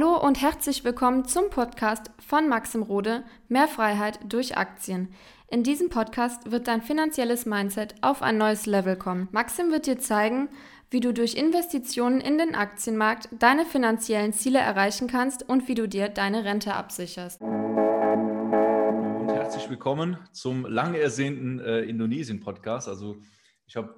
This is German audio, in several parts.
Hallo und herzlich willkommen zum Podcast von Maxim Rode Mehr Freiheit durch Aktien. In diesem Podcast wird dein finanzielles Mindset auf ein neues Level kommen. Maxim wird dir zeigen, wie du durch Investitionen in den Aktienmarkt deine finanziellen Ziele erreichen kannst und wie du dir deine Rente absicherst. Und herzlich willkommen zum lang ersehnten äh, Indonesien-Podcast. Also ich habe,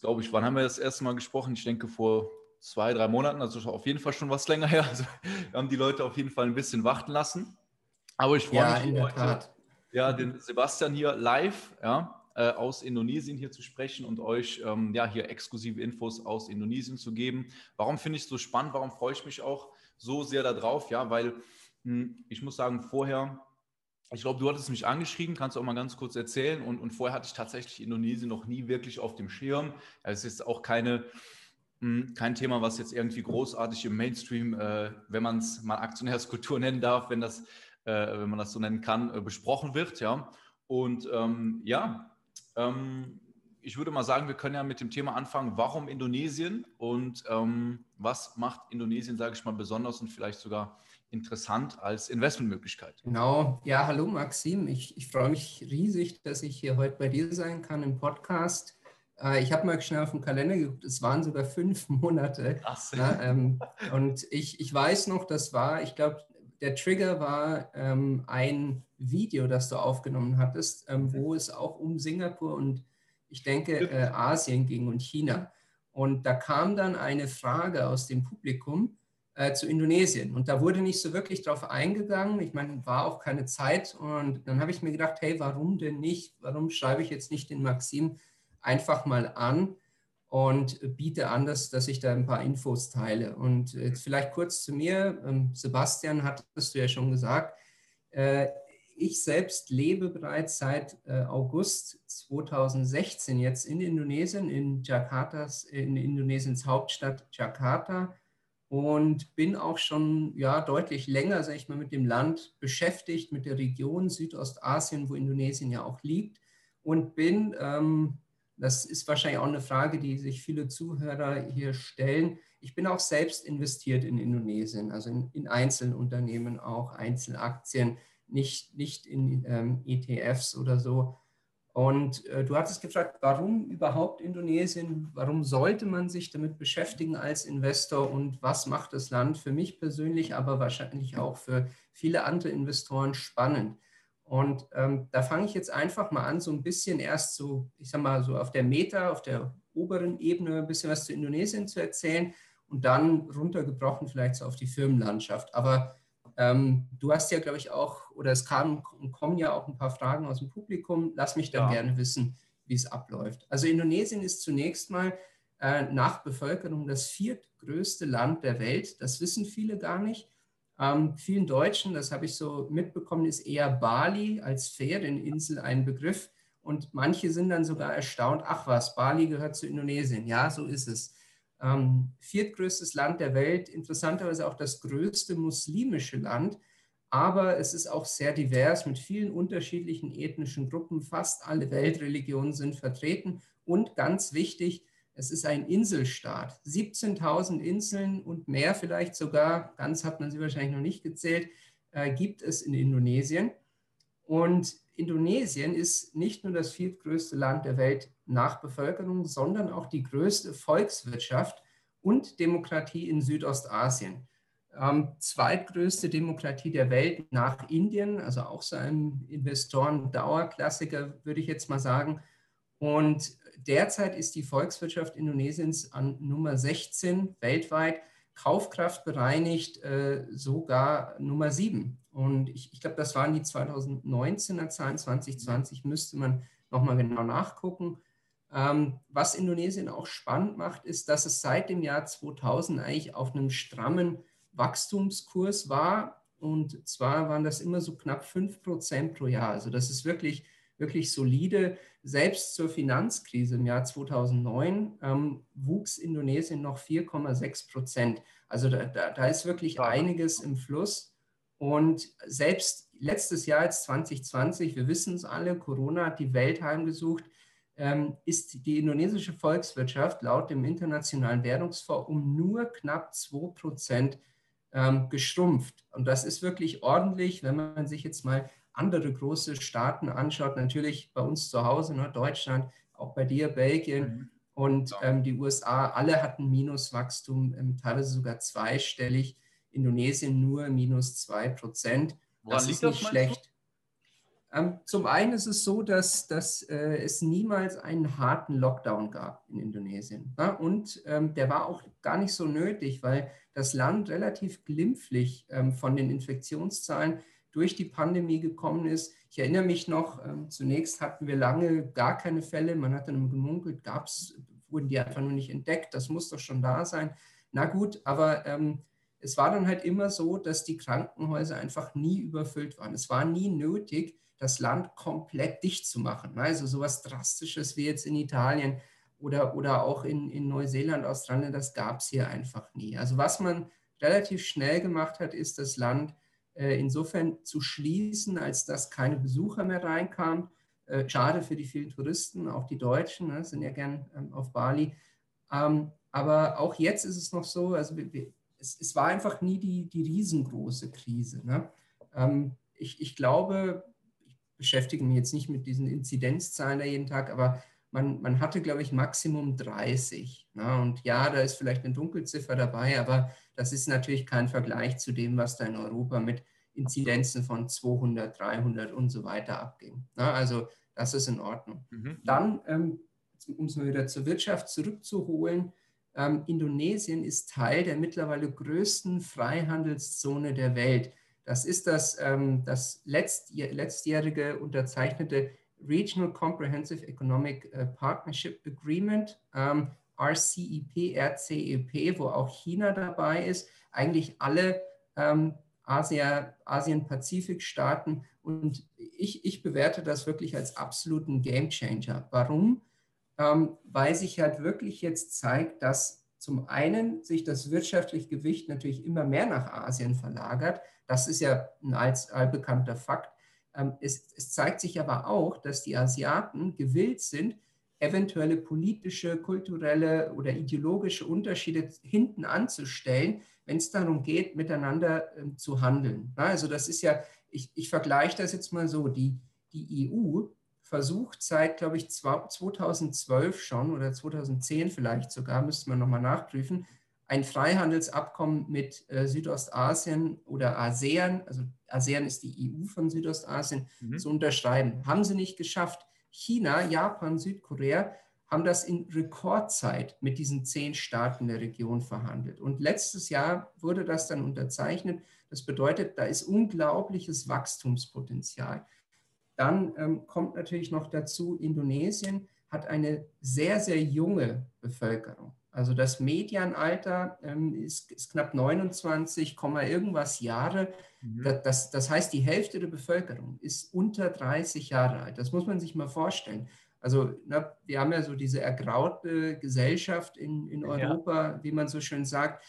glaube ich, wann haben wir das erste Mal gesprochen? Ich denke vor zwei, drei Monaten, also auf jeden Fall schon was länger her. Also wir haben die Leute auf jeden Fall ein bisschen warten lassen. Aber ich freue ja, mich heute, ja, den Sebastian hier live ja, äh, aus Indonesien hier zu sprechen und euch ähm, ja, hier exklusive Infos aus Indonesien zu geben. Warum finde ich es so spannend? Warum freue ich mich auch so sehr darauf? Ja, weil mh, hm, ich muss sagen, vorher ich glaube, du hattest mich angeschrieben, kannst du auch mal ganz kurz erzählen. Und, und vorher hatte ich tatsächlich Indonesien noch nie wirklich auf dem Schirm. Es ist auch keine, kein Thema, was jetzt irgendwie großartig im Mainstream, äh, wenn man es mal Aktionärskultur nennen darf, wenn, das, äh, wenn man das so nennen kann, äh, besprochen wird. Ja. Und ähm, ja, ähm, ich würde mal sagen, wir können ja mit dem Thema anfangen, warum Indonesien und ähm, was macht Indonesien, sage ich mal, besonders und vielleicht sogar interessant als Investmentmöglichkeit. Genau, ja, hallo Maxim, ich, ich freue mich riesig, dass ich hier heute bei dir sein kann im Podcast. Äh, ich habe mal schnell auf den Kalender geguckt, es waren sogar fünf Monate. Krass. Ja, ähm, und ich, ich weiß noch, das war, ich glaube, der Trigger war ähm, ein Video, das du aufgenommen hattest, ähm, wo es auch um Singapur und ich denke äh, Asien ging und China. Und da kam dann eine Frage aus dem Publikum äh, zu Indonesien. Und da wurde nicht so wirklich drauf eingegangen. Ich meine, war auch keine Zeit. Und dann habe ich mir gedacht, hey, warum denn nicht? Warum schreibe ich jetzt nicht den Maxim einfach mal an und biete an, dass, dass ich da ein paar Infos teile. Und jetzt vielleicht kurz zu mir. Ähm, Sebastian, hattest du ja schon gesagt, äh, ich selbst lebe bereits seit äh, August 2016 jetzt in Indonesien, in Jakartas, in Indonesiens Hauptstadt Jakarta und bin auch schon ja, deutlich länger, sage ich mal, mit dem Land beschäftigt, mit der Region Südostasien, wo Indonesien ja auch liegt und bin ähm, das ist wahrscheinlich auch eine Frage, die sich viele Zuhörer hier stellen. Ich bin auch selbst investiert in Indonesien, also in, in Einzelunternehmen auch, Einzelaktien, nicht, nicht in ähm, ETFs oder so. Und äh, du hattest gefragt, warum überhaupt Indonesien? Warum sollte man sich damit beschäftigen als Investor und was macht das Land für mich persönlich, aber wahrscheinlich auch für viele andere Investoren spannend? Und ähm, da fange ich jetzt einfach mal an, so ein bisschen erst so, ich sag mal, so auf der Meta, auf der oberen Ebene ein bisschen was zu Indonesien zu erzählen und dann runtergebrochen vielleicht so auf die Firmenlandschaft. Aber ähm, du hast ja, glaube ich, auch, oder es kamen und kommen ja auch ein paar Fragen aus dem Publikum. Lass mich dann ja. gerne wissen, wie es abläuft. Also Indonesien ist zunächst mal äh, nach Bevölkerung das viertgrößte Land der Welt. Das wissen viele gar nicht. Ähm, vielen Deutschen, das habe ich so mitbekommen, ist eher Bali als Ferieninsel ein Begriff. Und manche sind dann sogar erstaunt, ach was, Bali gehört zu Indonesien. Ja, so ist es. Ähm, viertgrößtes Land der Welt, interessanterweise auch das größte muslimische Land. Aber es ist auch sehr divers mit vielen unterschiedlichen ethnischen Gruppen. Fast alle Weltreligionen sind vertreten. Und ganz wichtig, es ist ein Inselstaat. 17.000 Inseln und mehr vielleicht sogar, ganz hat man sie wahrscheinlich noch nicht gezählt, äh, gibt es in Indonesien. Und Indonesien ist nicht nur das viertgrößte Land der Welt nach Bevölkerung, sondern auch die größte Volkswirtschaft und Demokratie in Südostasien. Ähm, zweitgrößte Demokratie der Welt nach Indien, also auch so ein Investoren-Dauerklassiker, würde ich jetzt mal sagen. Und derzeit ist die Volkswirtschaft Indonesiens an Nummer 16 weltweit, Kaufkraft bereinigt äh, sogar Nummer 7. Und ich, ich glaube, das waren die 2019er Zahlen, 2020 müsste man nochmal genau nachgucken. Ähm, was Indonesien auch spannend macht, ist, dass es seit dem Jahr 2000 eigentlich auf einem strammen Wachstumskurs war. Und zwar waren das immer so knapp 5 Prozent pro Jahr. Also das ist wirklich wirklich solide. Selbst zur Finanzkrise im Jahr 2009 ähm, wuchs Indonesien noch 4,6 Prozent. Also da, da, da, ist wirklich einiges im Fluss. Und selbst letztes Jahr, jetzt 2020, wir wissen es alle, Corona hat die Welt heimgesucht, ähm, ist die indonesische Volkswirtschaft laut dem Internationalen Währungsfonds um nur knapp 2 Prozent ähm, geschrumpft. Und das ist wirklich ordentlich, wenn man sich jetzt mal andere große Staaten anschaut, natürlich bei uns zu Hause, ne, Deutschland, auch bei dir, Belgien mhm. und ähm, die USA, alle hatten Minuswachstum, ähm, teilweise sogar zweistellig. Indonesien nur minus zwei Prozent. Das ist nicht schlecht. Ähm, zum einen ist es so, dass, dass äh, es niemals einen harten Lockdown gab in Indonesien. Ja? Und ähm, der war auch gar nicht so nötig, weil das Land relativ glimpflich ähm, von den Infektionszahlen durch die Pandemie gekommen ist. Ich erinnere mich noch, ähm, zunächst hatten wir lange gar keine Fälle. Man hat dann gemunkelt, gab's, wurden die einfach nur nicht entdeckt. Das muss doch schon da sein. Na gut, aber ähm, es war dann halt immer so, dass die Krankenhäuser einfach nie überfüllt waren. Es war nie nötig, das Land komplett dicht zu machen. Also sowas Drastisches wie jetzt in Italien oder, oder auch in, in Neuseeland, Australien, das gab es hier einfach nie. Also was man relativ schnell gemacht hat, ist das Land insofern zu schließen, als dass keine Besucher mehr reinkamen. Äh, schade für die vielen Touristen, auch die Deutschen ne, sind ja gern ähm, auf Bali. Ähm, aber auch jetzt ist es noch so, also es, es, war einfach nie die, die riesengroße Krise. Ne? Ähm, ich, ich glaube, beschäftige mich jetzt nicht mit diesen Inzidenzzahlen da jeden Tag, aber man, man hatte, glaube ich, Maximum 30. Ne? Und ja, da ist vielleicht eine Dunkelziffer dabei, aber das ist natürlich kein Vergleich zu dem, was da in Europa mit Inzidenzen von 200, 300 und so weiter abging. Ne? Also das ist in Ordnung. Mhm. Dann, ähm, um es mal wieder zur Wirtschaft zurückzuholen, ähm, Indonesien ist Teil der mittlerweile größten Freihandelszone der Welt. Das ist das, ähm, das letztjährige unterzeichnete Regional Comprehensive Economic äh, Partnership Agreement, ähm, RCEP, RCEP, wo auch China dabei ist, eigentlich alle ähm, Asien-Pazifik-Staaten. Und ich, ich bewerte das wirklich als absoluten Gamechanger. Warum? Ähm, weil sich halt wirklich jetzt zeigt, dass zum einen sich das wirtschaftliche Gewicht natürlich immer mehr nach Asien verlagert, das ist ja ein allbekannter Fakt. Ähm, es, es zeigt sich aber auch, dass die Asiaten gewillt sind, eventuelle politische, kulturelle oder ideologische Unterschiede hinten anzustellen, wenn es darum geht, miteinander äh, zu handeln. Also das ist ja, ich, ich vergleiche das jetzt mal so, die, die EU versucht seit, glaube ich, 2012 schon oder 2010 vielleicht sogar, müsste man nochmal nachprüfen, ein Freihandelsabkommen mit äh, Südostasien oder ASEAN, also ASEAN ist die EU von Südostasien, mhm. zu unterschreiben. Haben sie nicht geschafft. China, Japan, Südkorea haben das in Rekordzeit mit diesen zehn Staaten der Region verhandelt. Und letztes Jahr wurde das dann unterzeichnet. Das bedeutet, da ist unglaubliches Wachstumspotenzial. Dann ähm, kommt natürlich noch dazu, Indonesien hat eine sehr, sehr junge Bevölkerung. Also das Medianalter ähm, ist, ist, knapp 29, irgendwas Jahre. Mhm. Das, das, das, heißt, die Hälfte der Bevölkerung ist unter 30 Jahre alt. Das muss man sich mal vorstellen. Also na, wir haben ja so diese ergraute Gesellschaft in, in Europa, ja. wie man so schön sagt.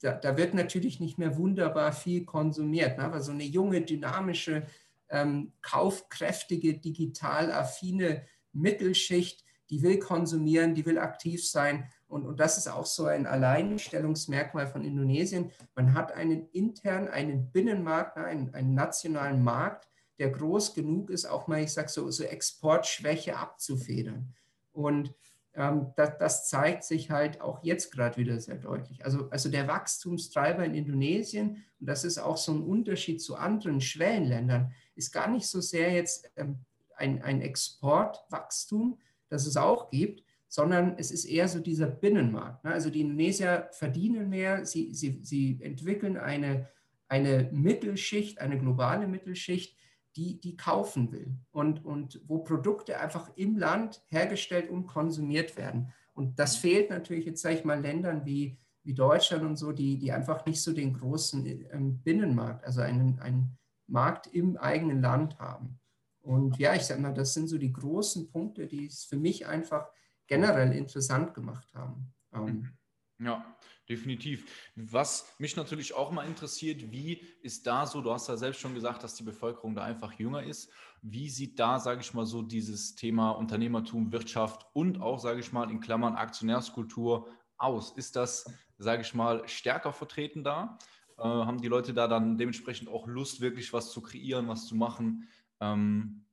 Da, da, wird natürlich nicht mehr wunderbar viel konsumiert. Ne? Aber so eine junge, dynamische, ähm, kaufkräftige, digital affine Mittelschicht, die will konsumieren, die will aktiv sein. Und, und das ist auch so ein Alleinstellungsmerkmal von Indonesien. Man hat einen intern, einen Binnenmarkt, einen, einen nationalen Markt, der groß genug ist, auch mal, ich sage so, so Exportschwäche abzufedern. Und ähm, das, das, zeigt sich halt auch jetzt gerade wieder sehr deutlich. Also, also der Wachstumstreiber in Indonesien, und das ist auch so ein Unterschied zu anderen Schwellenländern, ist gar nicht so sehr jetzt ähm, ein, ein Exportwachstum, das es auch gibt, sondern es ist eher so dieser Binnenmarkt. Ne? Also die Indonesier verdienen mehr, sie, sie, sie entwickeln eine, eine Mittelschicht, eine globale Mittelschicht, die, die kaufen will und, und wo Produkte einfach im Land hergestellt und konsumiert werden. Und das fehlt natürlich jetzt, sage ich mal, Ländern wie, wie Deutschland und so, die, die einfach nicht so den großen ähm, Binnenmarkt, also einen, einen Markt im eigenen Land haben. Und ja, ich sage mal, das sind so die großen Punkte, die es für mich einfach generell interessant gemacht haben. Ähm, mhm. ja, definitiv. Was mich natürlich auch mal interessiert, wie ist da so, du hast ja selbst schon gesagt, dass die Bevölkerung da einfach jünger ist. Wie sieht da, sage ich mal so, dieses Thema Unternehmertum, Wirtschaft und auch, sage ich mal, in Klammern Aktionärskultur aus? Ist das, sage ich mal, stärker vertreten da? Äh, haben die Leute da dann dementsprechend auch Lust, wirklich was zu kreieren, was zu machen? Ähm,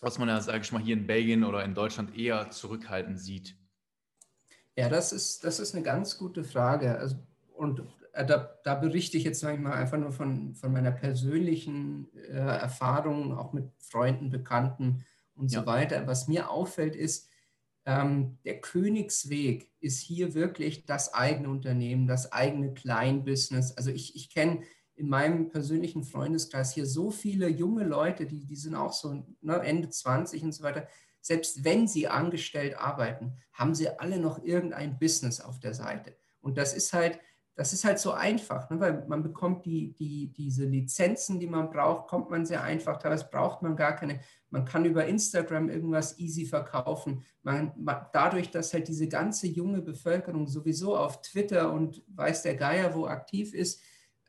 was man ja, sage ich mal, hier in Belgien oder in Deutschland eher zurückhaltend sieht? Ja, das ist, das ist eine ganz gute Frage. Also, und äh, da, da, berichte ich jetzt sage ich mal, einfach nur von, von meiner persönlichen äh, Erfahrung, auch mit Freunden, Bekannten und ja. so weiter. Was mir auffällt, ist, ähm, der Königsweg ist hier wirklich das eigene Unternehmen, das eigene Kleinbusiness. Also ich, ich kenne in meinem persönlichen Freundeskreis hier so viele junge Leute, die, die sind auch so ne, Ende 20 und so weiter. Selbst wenn sie angestellt arbeiten, haben sie alle noch irgendein Business auf der Seite. Und das ist halt, das ist halt so einfach, ne? weil man bekommt die, die, diese Lizenzen, die man braucht, kommt man sehr einfach. Teilweise braucht man gar keine. Man kann über Instagram irgendwas easy verkaufen. Man, man, dadurch, dass halt diese ganze junge Bevölkerung sowieso auf Twitter und weiß der Geier wo aktiv ist,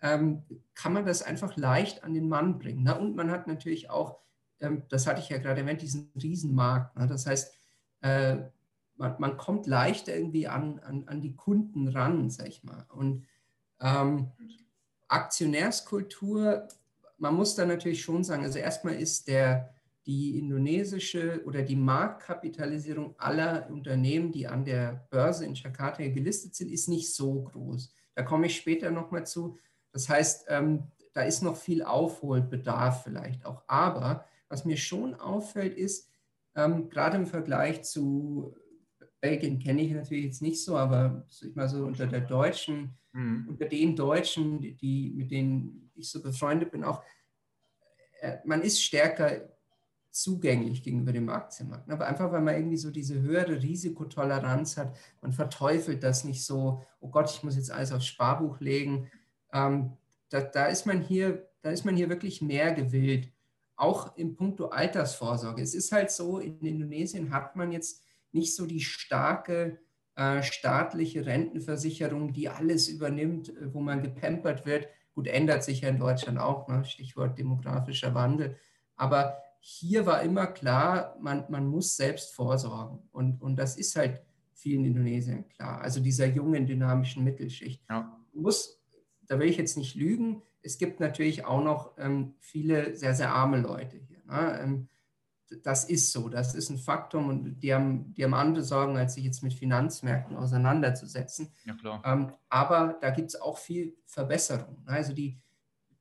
ähm, kann man das einfach leicht an den Mann bringen. Ne? Und man hat natürlich auch, ähm, das hatte ich ja gerade erwähnt, diesen Riesenmarkt. Ne? Das heißt, äh, man, man kommt leicht irgendwie an, an, an die Kunden ran, sag ich mal. Und ähm, Aktionärskultur, man muss da natürlich schon sagen, also erstmal ist der, die indonesische oder die Marktkapitalisierung aller Unternehmen, die an der Börse in Jakarta gelistet sind, ist nicht so groß. Da komme ich später nochmal zu. Das heißt, ähm, da ist noch viel Aufholbedarf vielleicht auch. Aber was mir schon auffällt, ist, ähm, gerade im Vergleich zu Belgien kenne ich natürlich jetzt nicht so, aber ich mal so unter der Deutschen, mhm. unter den Deutschen, die, mit denen ich so befreundet bin, auch, äh, man ist stärker zugänglich gegenüber dem Aktienmarkt. Aber einfach, weil man irgendwie so diese höhere Risikotoleranz hat, man verteufelt das nicht so, oh Gott, ich muss jetzt alles aufs Sparbuch legen. Ähm, da, da, ist man hier, da ist man hier wirklich mehr gewillt, auch im Punkto Altersvorsorge. Es ist halt so, in Indonesien hat man jetzt nicht so die starke äh, staatliche Rentenversicherung, die alles übernimmt, äh, wo man gepampert wird. Gut, ändert sich ja in Deutschland auch, ne? Stichwort demografischer Wandel. Aber hier war immer klar, man, man muss selbst vorsorgen. Und, und das ist halt vielen Indonesien klar. Also dieser jungen, dynamischen Mittelschicht. Ja. Muss, da will ich jetzt nicht lügen, es gibt natürlich auch noch ähm, viele sehr, sehr arme Leute hier. Ne? Ähm, das ist so, das ist ein Faktum und die haben, die haben andere Sorgen, als sich jetzt mit Finanzmärkten auseinanderzusetzen. Ja, klar. Ähm, aber da gibt es auch viel Verbesserung. Also die,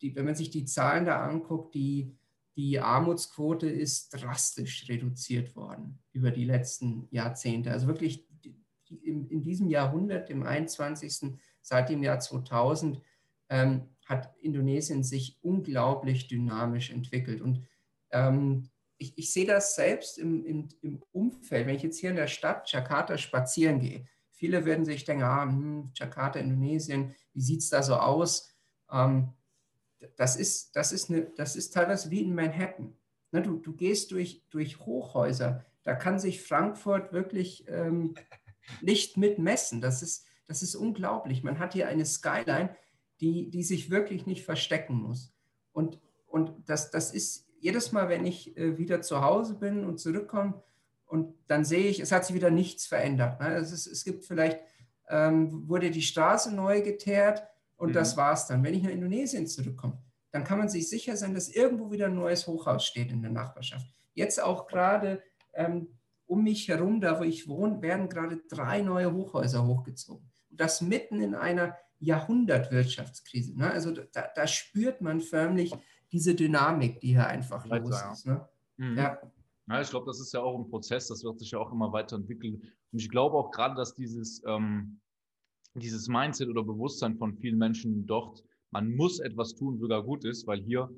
die, wenn man sich die Zahlen da anguckt, die, die Armutsquote ist drastisch reduziert worden über die letzten Jahrzehnte. Also wirklich in, in, diesem Jahrhundert, im 21., seit dem Jahr 2000, ähm, hat Indonesien sich unglaublich dynamisch entwickelt. Und ähm, ich, ich sehe das selbst im, im, im, Umfeld, wenn ich jetzt hier in der Stadt Jakarta spazieren gehe. Viele werden sich denken, ah, hm, Jakarta, Indonesien, wie sieht es da so aus? Ähm, das, ist, das, ist eine, das ist teilweise wie in Manhattan. Ne, du, du gehst durch, durch Hochhäuser, da kann sich Frankfurt wirklich ähm, nicht mitmessen. Das ist, das ist unglaublich. Man hat hier eine Skyline, die, die sich wirklich nicht verstecken muss. Und, und das, das ist jedes Mal, wenn ich äh, wieder zu Hause bin und zurückkomme, und dann sehe ich, es hat sich wieder nichts verändert. Ne? Es, ist, es gibt vielleicht, ähm, wurde die Straße neu geteert und mhm. das war es dann. Wenn ich nach Indonesien zurückkomme, dann kann man sich sicher sein, dass irgendwo wieder ein neues Hochhaus steht in der Nachbarschaft. Jetzt auch gerade ähm, um mich herum, da wo ich wohne, werden gerade drei neue Hochhäuser hochgezogen. Und das mitten in einer Jahrhundertwirtschaftskrise. Ne? Also da, da spürt man förmlich, diese Dynamik, die hier einfach Weiter, los ist. Ne? Mhm. Ja. ja, ich glaube, das ist ja auch ein Prozess, das wird sich ja auch immer weiterentwickeln. Und ich glaube auch gerade, dass dieses, ähm, dieses Mindset oder Bewusstsein von vielen Menschen dort, man muss etwas tun, sogar gut ist, weil hier,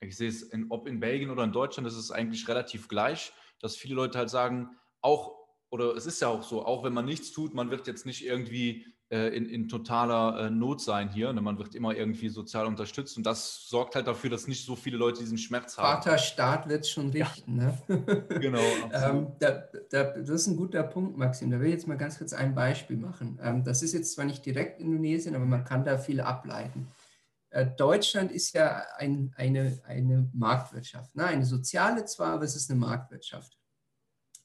ich sehe es, in, ob in Belgien oder in Deutschland, ist es eigentlich relativ gleich, dass viele Leute halt sagen, auch, oder es ist ja auch so, auch wenn man nichts tut, man wird jetzt nicht irgendwie in, in, totaler äh, Not sein hier. Ne? Man wird immer irgendwie sozial unterstützt und das sorgt halt dafür, dass nicht so viele Leute diesen Schmerz haben. Vaterstaat wird es schon richten. Ja. Ne? genau. ähm, da, da, das ist ein guter Punkt, Maxim. Da will ich jetzt mal ganz kurz ein Beispiel machen. Ähm, das ist jetzt zwar nicht direkt Indonesien, aber man kann da viel ableiten. Äh, Deutschland ist ja ein, eine, eine Marktwirtschaft. Ne? Eine soziale zwar, aber es ist eine Marktwirtschaft.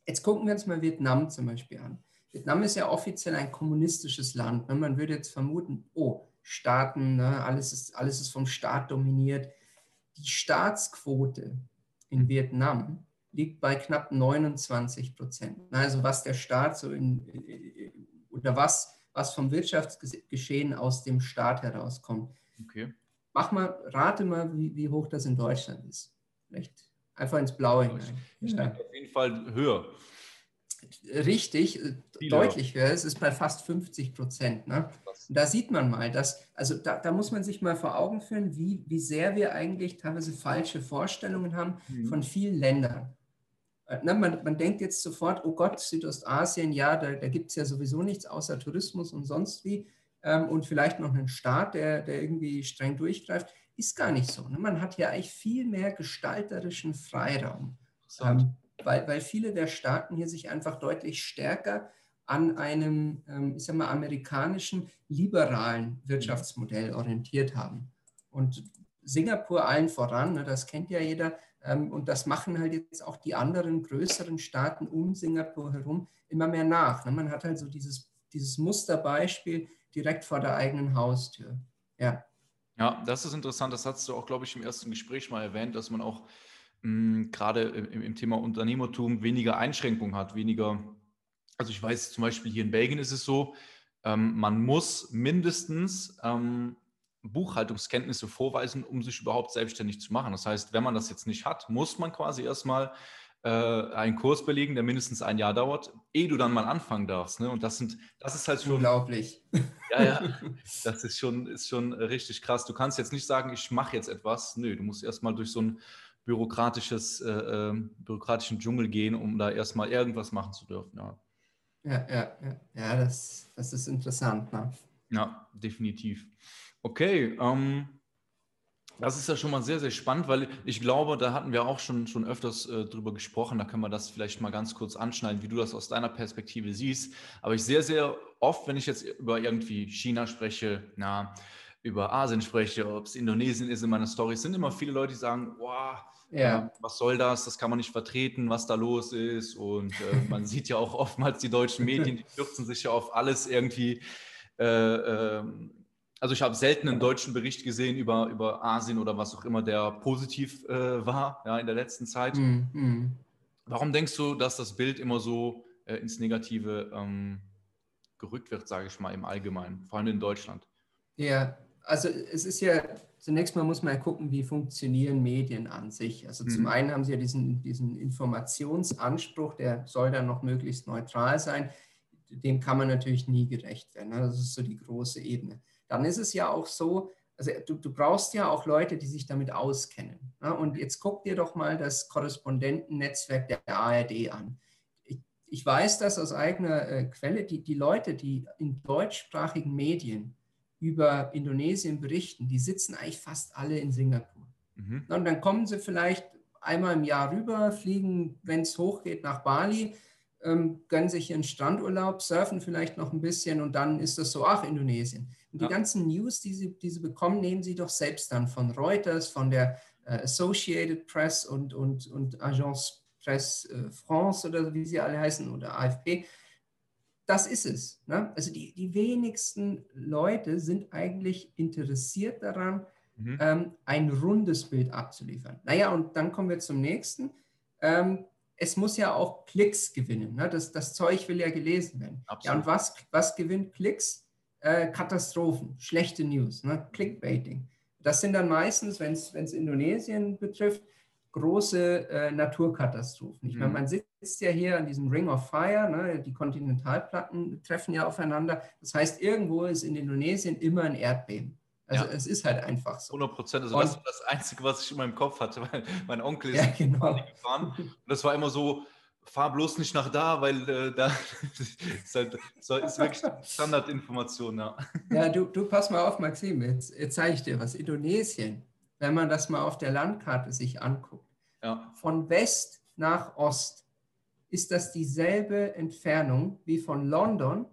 Jetzt gucken wir uns mal Vietnam zum Beispiel an. Vietnam ist ja offiziell ein kommunistisches Land. Ne? Man würde jetzt vermuten, oh, Staaten, ne? alles, ist, alles ist vom Staat dominiert. Die Staatsquote in Vietnam liegt bei knapp 29 Prozent. Also was der Staat so in, oder was, was vom Wirtschaftsgeschehen aus dem Staat herauskommt. Okay. Mach mal, rate mal, wie, wie hoch das in Deutschland ist. Vielleicht einfach ins Blaue hinein. Ich ja. auf jeden Fall höher. Richtig, Viele. deutlich höher. Es ist bei fast 50 Prozent. Ne? Da sieht man mal, dass, also da, da, muss man sich mal vor Augen führen, wie, wie sehr wir eigentlich teilweise falsche Vorstellungen haben mhm. von vielen Ländern. Äh, na, man, man, denkt jetzt sofort, oh Gott, Südostasien, ja, da, da gibt es ja sowieso nichts außer Tourismus und sonst wie ähm, und vielleicht noch einen Staat, der, der irgendwie streng durchgreift. Ist gar nicht so. Ne? Man hat ja eigentlich viel mehr gestalterischen Freiraum, ähm, weil, weil viele der Staaten hier sich einfach deutlich stärker an einem, ähm, ich sag mal, amerikanischen liberalen Wirtschaftsmodell orientiert haben. Und Singapur allen voran, ne, das kennt ja jeder, ähm, und das machen halt jetzt auch die anderen größeren Staaten um Singapur herum immer mehr nach. Ne? Man hat halt so dieses, dieses Musterbeispiel direkt vor der eigenen Haustür. Ja. Ja, das ist interessant. Das hast du auch, glaube ich, im ersten Gespräch mal erwähnt, dass man auch mh, gerade im, im, Thema Unternehmertum weniger Einschränkungen hat, weniger. Also ich weiß zum Beispiel hier in Belgien ist es so, ähm, man muss mindestens ähm, Buchhaltungskenntnisse vorweisen, um sich überhaupt selbstständig zu machen. Das heißt, wenn man das jetzt nicht hat, muss man quasi erstmal äh, einen Kurs belegen, der mindestens ein Jahr dauert, ehe du dann mal anfangen darfst. Ne? Und das sind, das ist halt schon. Unglaublich. Ja, ja. Das ist schon, ist schon richtig krass. Du kannst jetzt nicht sagen, ich mache jetzt etwas. Nö, du musst erstmal durch so ein bürokratisches, äh, äh, bürokratischen Dschungel gehen, um da erstmal irgendwas machen zu dürfen. Ja, ja, ja, ja. ja das, das ist interessant. Ne? Ja, definitiv. Okay, ähm, das ist ja schon mal sehr, sehr spannend, weil ich glaube, da hatten wir auch schon, schon öfters äh, drüber gesprochen. Da können wir das vielleicht mal ganz kurz anschneiden, wie du das aus deiner Perspektive siehst. Aber ich sehr, sehr oft, wenn ich jetzt über irgendwie China spreche, na, über Asien spreche, ob es Indonesien ist in meiner Story, sind immer viele Leute, die sagen, wow, ja. äh, was soll das? Das kann man nicht vertreten, was da los ist. Und äh, man sieht ja auch oftmals die deutschen Medien, die stürzen sich ja auf alles irgendwie. Äh, ähm, also ich habe selten einen deutschen Bericht gesehen über, über Asien oder was auch immer, der positiv äh, war ja, in der letzten Zeit. Mm, mm. Warum denkst du, dass das Bild immer so äh, ins Negative ähm, gerückt wird, sage ich mal, im Allgemeinen, vor allem in Deutschland? Ja, also es ist ja, zunächst mal muss man ja gucken, wie funktionieren Medien an sich. Also zum mhm. einen haben sie ja diesen, diesen Informationsanspruch, der soll dann noch möglichst neutral sein. Dem kann man natürlich nie gerecht werden. Ne? Das ist so die große Ebene dann ist es ja auch so, also du, du brauchst ja auch Leute, die sich damit auskennen. Ne? Und jetzt guck dir doch mal das Korrespondentennetzwerk der ARD an. Ich, ich weiß das aus eigener äh, Quelle, die, die Leute, die in deutschsprachigen Medien über Indonesien berichten, die sitzen eigentlich fast alle in Singapur. Mhm. Und dann kommen sie vielleicht einmal im Jahr rüber, fliegen, wenn es hochgeht, nach Bali, ähm, gönnen sich ihren Strandurlaub, surfen vielleicht noch ein bisschen und dann ist das so, ach, Indonesien. Und die ja. ganzen News, die sie, die sie bekommen, nehmen sie doch selbst dann von Reuters, von der äh, Associated Press und, und, und Agence Presse äh, France oder wie sie alle heißen oder AFP. Das ist es. Ne? Also die, die wenigsten Leute sind eigentlich interessiert daran, mhm. ähm, ein rundes Bild abzuliefern. Naja, und dann kommen wir zum nächsten. Ähm, es muss ja auch Klicks gewinnen. Ne? Das, das Zeug will ja gelesen werden. Absolut. Ja, und was, was gewinnt Klicks? Äh, Katastrophen, schlechte News, ne? Clickbaiting. Das sind dann meistens, wenn es Indonesien betrifft, große äh, Naturkatastrophen. Ich mhm. meine, man sitzt ja hier an diesem Ring of Fire, ne? die Kontinentalplatten treffen ja aufeinander. Das heißt, irgendwo ist in Indonesien immer ein Erdbeben. Also ja. es ist halt einfach so. 100 Prozent. Also das war das Einzige, was ich in meinem Kopf hatte, weil mein Onkel ist ja, genau. gefahren. Und das war immer so, fahr bloß nicht nach da, weil äh, da ist, halt, ist wirklich Standardinformation. Ja, ja du, du pass mal auf, Maxim, jetzt, jetzt zeige ich dir was. Indonesien, wenn man das mal auf der Landkarte sich anguckt, ja. von West nach Ost ist das dieselbe Entfernung wie von London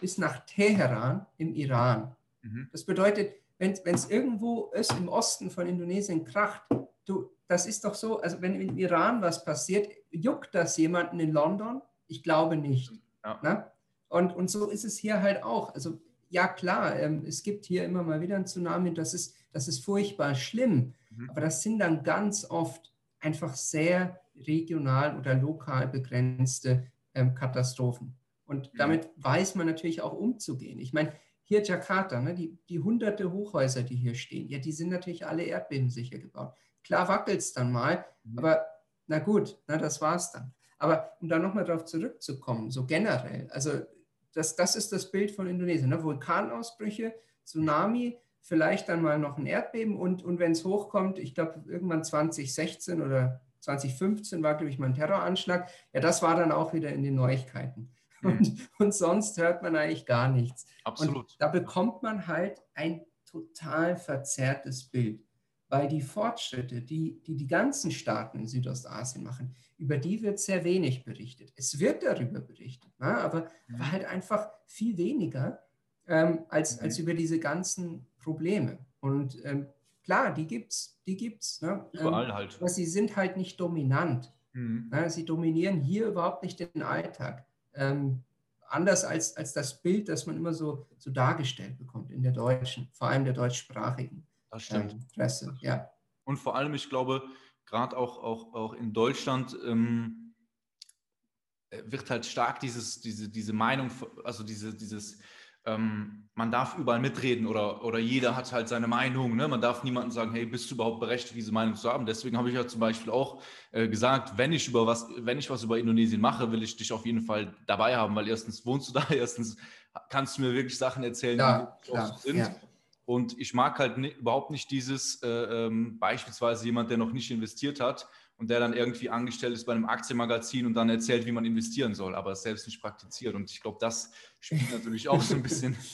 bis nach Teheran im Iran. Mhm. Das bedeutet, wenn es irgendwo ist im Osten von Indonesien kracht, du, das ist doch so, also wenn im Iran was passiert, juckt das jemanden in London? Ich glaube nicht. Ja. Ne? Und, und so ist es hier halt auch. Also ja klar, ähm, es gibt hier immer mal wieder ein Tsunami, das ist, das ist furchtbar schlimm, mhm. aber das sind dann ganz oft einfach sehr regional oder lokal begrenzte ähm, Katastrophen. Und mhm. damit weiß man natürlich auch umzugehen. Ich meine, hier Jakarta, ne, die, die hunderte Hochhäuser, die hier stehen, ja, die sind natürlich alle erdbebensicher gebaut. Klar wackelt es dann mal, mhm. aber na gut, na, das es dann. Aber um da nochmal darauf zurückzukommen, so generell, also das, das ist das Bild von Indonesien. Ne? Vulkanausbrüche, Tsunami, vielleicht dann mal noch ein Erdbeben und, und wenn es hochkommt, ich glaube irgendwann 2016 oder 2015 war, glaube ich, mal ein Terroranschlag. Ja, das war dann auch wieder in den Neuigkeiten. Mhm. Und, und sonst hört man eigentlich gar nichts. Absolut. Und da bekommt man halt ein total verzerrtes Bild, weil die Fortschritte, die die, die ganzen Staaten in Südostasien machen, über die wird sehr wenig berichtet. Es wird darüber berichtet, ne? aber, mhm. halt einfach viel weniger ähm, als, mhm. als über diese ganzen Probleme. Und ähm, klar, die gibt es, die gibt's. Ne? Überall ähm, halt. Aber sie sind halt nicht dominant. Mhm. Ne? Sie dominieren hier überhaupt nicht den Alltag. Ähm, anders als, als das Bild, das man immer so, so dargestellt bekommt in der deutschen, vor allem der deutschsprachigen ähm, Presse. Ja. Und vor allem, ich glaube, gerade auch, auch, auch in Deutschland ähm, wird halt stark dieses, diese, diese Meinung, also diese, dieses ähm, man darf überall mitreden oder, oder jeder hat halt seine Meinung. Ne? Man darf niemandem sagen, hey, bist du überhaupt berechtigt, diese Meinung zu haben? Deswegen habe ich ja zum Beispiel auch äh, gesagt, wenn ich über was, wenn ich was über Indonesien mache, will ich dich auf jeden Fall dabei haben, weil erstens wohnst du da, erstens kannst du mir wirklich Sachen erzählen, ja, die klar, sind. Ja. Und ich mag halt ne, überhaupt nicht dieses, äh, ähm, beispielsweise jemand, der noch nicht investiert hat, und der dann irgendwie angestellt ist bei einem Aktienmagazin und dann erzählt, wie man investieren soll, aber es selbst nicht praktiziert. Und ich glaube, das spielt natürlich auch so ein bisschen.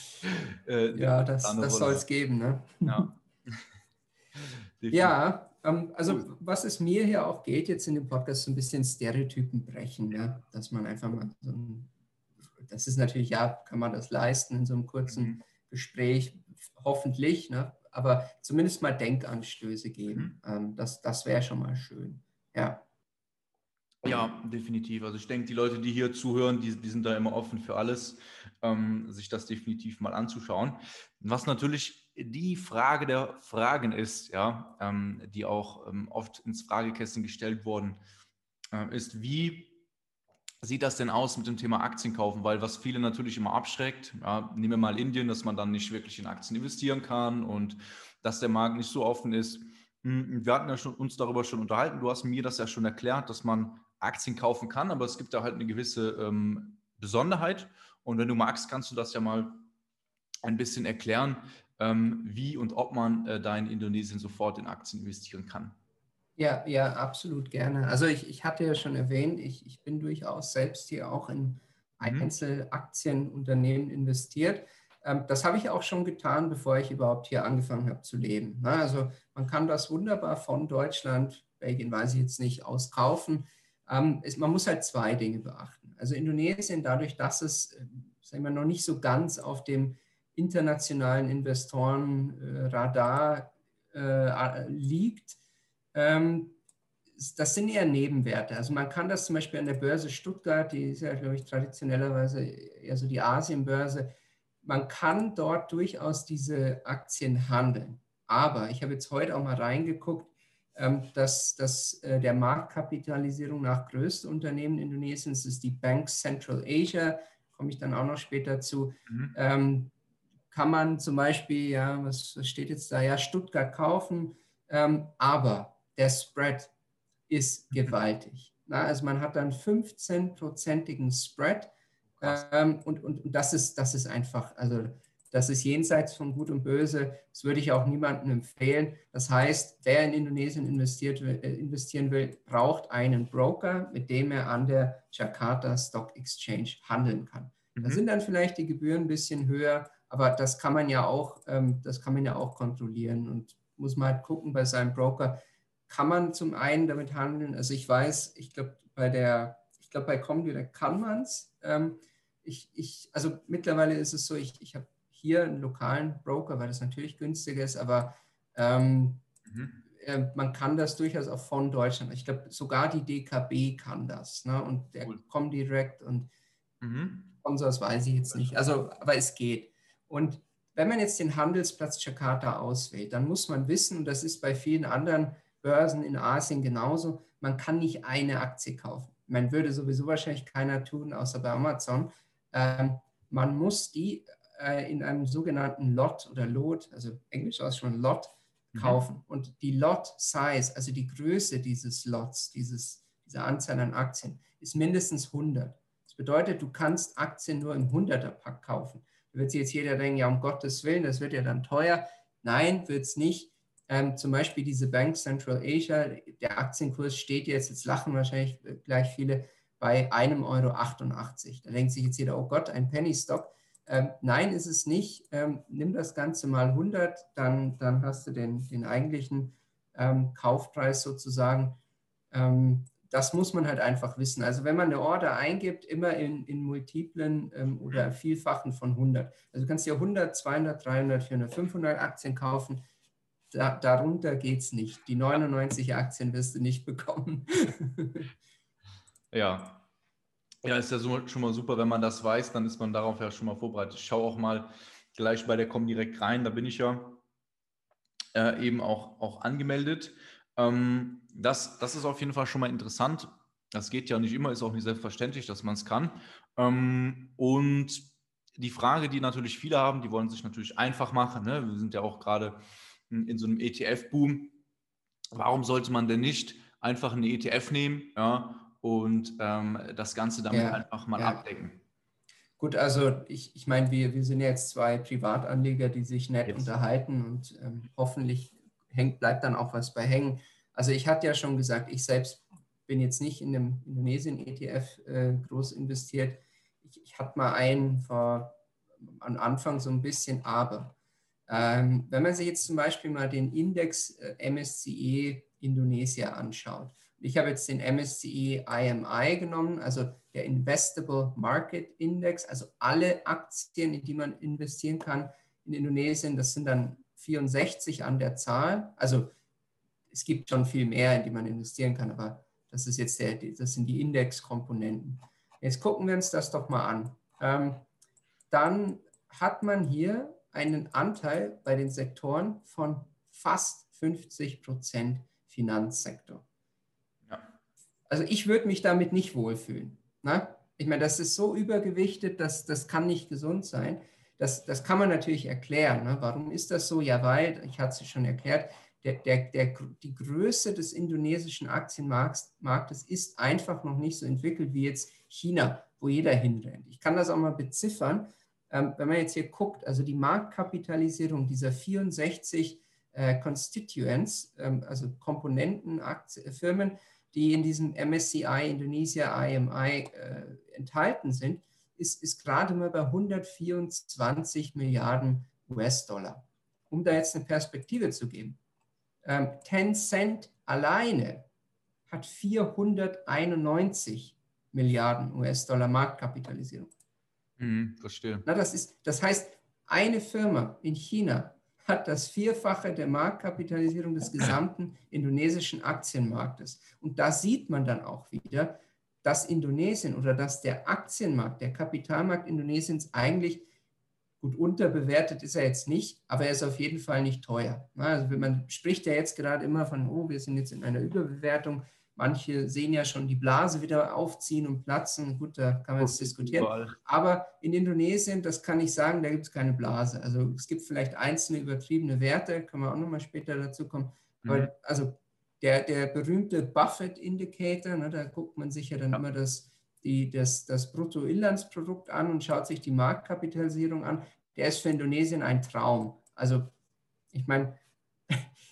Äh, ja, das, das soll es geben. Ne? Ja, ja ähm, also was es mir hier auch geht, jetzt in dem Podcast, so ein bisschen Stereotypen brechen, ja? dass man einfach mal so ein, das ist natürlich, ja, kann man das leisten in so einem kurzen mhm. Gespräch, hoffentlich, ne? aber zumindest mal Denkanstöße geben. Mhm. Ähm, das das wäre schon mal schön. Ja. Ja, definitiv. Also ich denke, die Leute, die hier zuhören, die, die sind da immer offen für alles, ähm, sich das definitiv mal anzuschauen. Was natürlich die Frage der Fragen ist, ja, ähm, die auch ähm, oft ins Fragekästchen gestellt worden äh, ist, wie sieht das denn aus mit dem Thema Aktien kaufen? Weil was viele natürlich immer abschreckt, ja, nehmen wir mal Indien, dass man dann nicht wirklich in Aktien investieren kann und dass der Markt nicht so offen ist. Hm, wir hatten ja schon, uns darüber schon unterhalten. Du hast mir das ja schon erklärt, dass man Aktien kaufen kann, aber es gibt da halt eine gewisse ähm, Besonderheit. Und wenn du magst, kannst du das ja mal ein bisschen erklären, ähm, wie und ob man äh, da in Indonesien sofort in Aktien investieren kann. Ja, ja, absolut gerne. Also ich, ich hatte ja schon erwähnt, ich, ich bin durchaus selbst hier auch in mhm. Einzelaktienunternehmen investiert. Ähm, das habe ich auch schon getan, bevor ich überhaupt hier angefangen habe zu leben. Ne? Also man kann das wunderbar von Deutschland, Belgien weiß ich jetzt nicht, aus kaufen. Ähm, man muss halt zwei Dinge beachten. Also Indonesien, dadurch, dass es äh, sagen wir, noch nicht so ganz auf dem internationalen Investorenradar äh, liegt, ähm, das sind eher Nebenwerte. Also man kann das zum Beispiel an der Börse Stuttgart, die ist ja, glaube ich, traditionellerweise eher so die Asienbörse, man kann dort durchaus diese Aktien handeln. Aber ich habe jetzt heute auch mal reingeguckt, ähm, dass, dass äh, der Marktkapitalisierung nach größten Unternehmen Indonesiens ist die Bank Central Asia, komme ich dann auch noch später zu. Mhm. Ähm, kann man zum Beispiel, ja, was, steht jetzt da? Ja, Stuttgart kaufen, ähm, aber der Spread ist gewaltig. Na, also man hat dann 15-prozentigen Spread ähm, und, und, und das, ist, das ist einfach, also das ist jenseits von Gut und Böse. Das würde ich auch niemandem empfehlen. Das heißt, wer in Indonesien investiert, äh, investieren will, braucht einen Broker, mit dem er an der Jakarta Stock Exchange handeln kann. Mhm. Da sind dann vielleicht die Gebühren ein bisschen höher, aber das kann man ja auch, ähm, das kann man ja auch kontrollieren und muss man halt gucken bei seinem Broker. Kann man zum einen damit handeln? Also ich weiß, ich glaube bei der, ich glaube bei Comdirect kann man es. Ähm, ich, ich, also mittlerweile ist es so, ich, ich habe hier einen lokalen Broker, weil das natürlich günstiger ist, aber ähm, mhm. äh, man kann das durchaus auch von Deutschland. Ich glaube, sogar die DKB kann das ne? und der cool. Comdirect und mhm. Sponsors weiß ich jetzt nicht. Also, aber es geht. Und wenn man jetzt den Handelsplatz Jakarta auswählt, dann muss man wissen, und das ist bei vielen anderen Börsen in Asien genauso, man kann nicht eine Aktie kaufen. Man würde sowieso wahrscheinlich keiner tun, außer bei Amazon. Ähm, man muss die äh, in einem sogenannten Lot oder Lot, also englisch aus schon Lot, mhm. kaufen. Mhm. Und die Lot Size, also die Größe dieses Lots, dieses, dieser Anzahl an Aktien, ist mindestens 100. Das bedeutet, du kannst Aktien nur im 100er-Pack kaufen. Da wird sich jetzt jeder denken, ja, um Gottes Willen, das wird ja dann teuer. Nein, wird es nicht. Ähm, zum Beispiel diese Bank Central Asia, der Aktienkurs steht jetzt, jetzt lachen wahrscheinlich gleich viele, bei einem Euro. 88. Da denkt sich jetzt jeder, oh Gott, ein Penny Stock. Ähm, nein, ist es nicht. Ähm, nimm das Ganze mal 100, dann, dann hast du den, den eigentlichen ähm, Kaufpreis sozusagen. Ähm, das muss man halt einfach wissen. Also wenn man eine Order eingibt, immer in, in Multiplen ähm, oder mhm. Vielfachen von 100. Also du kannst ja 100, 200, 300, 400, 500 Aktien kaufen. Da, darunter geht es nicht. Die 99 Aktien wirst du nicht bekommen. ja. Ja, ist ja so, schon mal super, wenn man das weiß, dann ist man darauf ja schon mal vorbereitet. Ich schaue auch mal gleich bei der Comdirect rein, da bin ich ja äh, eben auch, auch angemeldet. Ähm, das, das ist auf jeden Fall schon mal interessant. Das geht ja nicht immer, ist auch nicht selbstverständlich, dass man es kann. Ähm, und die Frage, die natürlich viele haben, die wollen sich natürlich einfach machen. Ne? Wir sind ja auch gerade in so einem ETF-Boom. Warum sollte man denn nicht einfach einen ETF nehmen ja, und ähm, das Ganze damit ja, einfach mal ja. abdecken? Gut, also ich, ich meine, wir, wir sind jetzt zwei Privatanleger, die sich nett jetzt. unterhalten und ähm, hoffentlich hängt, bleibt dann auch was bei hängen. Also ich hatte ja schon gesagt, ich selbst bin jetzt nicht in dem Indonesien-ETF äh, groß investiert. Ich, ich hatte mal einen vor am Anfang so ein bisschen, aber ähm, wenn man sich jetzt zum Beispiel mal den Index äh, MSCE Indonesia anschaut, ich habe jetzt den MSCE IMI genommen, also der Investable Market Index, also alle Aktien, in die man investieren kann in Indonesien, das sind dann 64 an der Zahl. Also es gibt schon viel mehr, in die man investieren kann, aber das ist jetzt der, das sind die Indexkomponenten. Jetzt gucken wir uns das doch mal an. Ähm, dann hat man hier einen Anteil bei den Sektoren von fast 50 Prozent Finanzsektor. Ja. Also ich würde mich damit nicht wohlfühlen. Ne? Ich meine, das ist so übergewichtet, dass das kann nicht gesund sein. Das, das kann man natürlich erklären. Ne? Warum ist das so? Ja, weil, ich hatte es schon erklärt, der, der, der, die Größe des indonesischen Aktienmarktes ist einfach noch nicht so entwickelt wie jetzt China, wo jeder hinrennt. Ich kann das auch mal beziffern. Ähm, wenn man jetzt hier guckt, also die Marktkapitalisierung dieser 64 äh, Constituents, ähm, also Komponentenfirmen, die in diesem MSCI Indonesia IMI äh, enthalten sind, ist, ist gerade mal bei 124 Milliarden US-Dollar. Um da jetzt eine Perspektive zu geben, ähm, Tencent alleine hat 491 Milliarden US-Dollar Marktkapitalisierung. Mhm, verstehe. Na, das, ist, das heißt, eine Firma in China hat das Vierfache der Marktkapitalisierung des gesamten indonesischen Aktienmarktes. Und da sieht man dann auch wieder, dass Indonesien oder dass der Aktienmarkt, der Kapitalmarkt Indonesiens eigentlich gut unterbewertet ist er jetzt nicht, aber er ist auf jeden Fall nicht teuer. Also man spricht ja jetzt gerade immer von, oh, wir sind jetzt in einer Überbewertung. Manche sehen ja schon die Blase wieder aufziehen und platzen. Gut, da kann man jetzt diskutieren. Überall. Aber in Indonesien, das kann ich sagen, da gibt es keine Blase. Also es gibt vielleicht einzelne übertriebene Werte, können wir auch nochmal später dazu kommen. Mhm. also der, der berühmte Buffett-Indicator, ne, da guckt man sich ja dann ja. immer das, die, das, das Bruttoinlandsprodukt an und schaut sich die Marktkapitalisierung an. Der ist für Indonesien ein Traum. Also ich meine,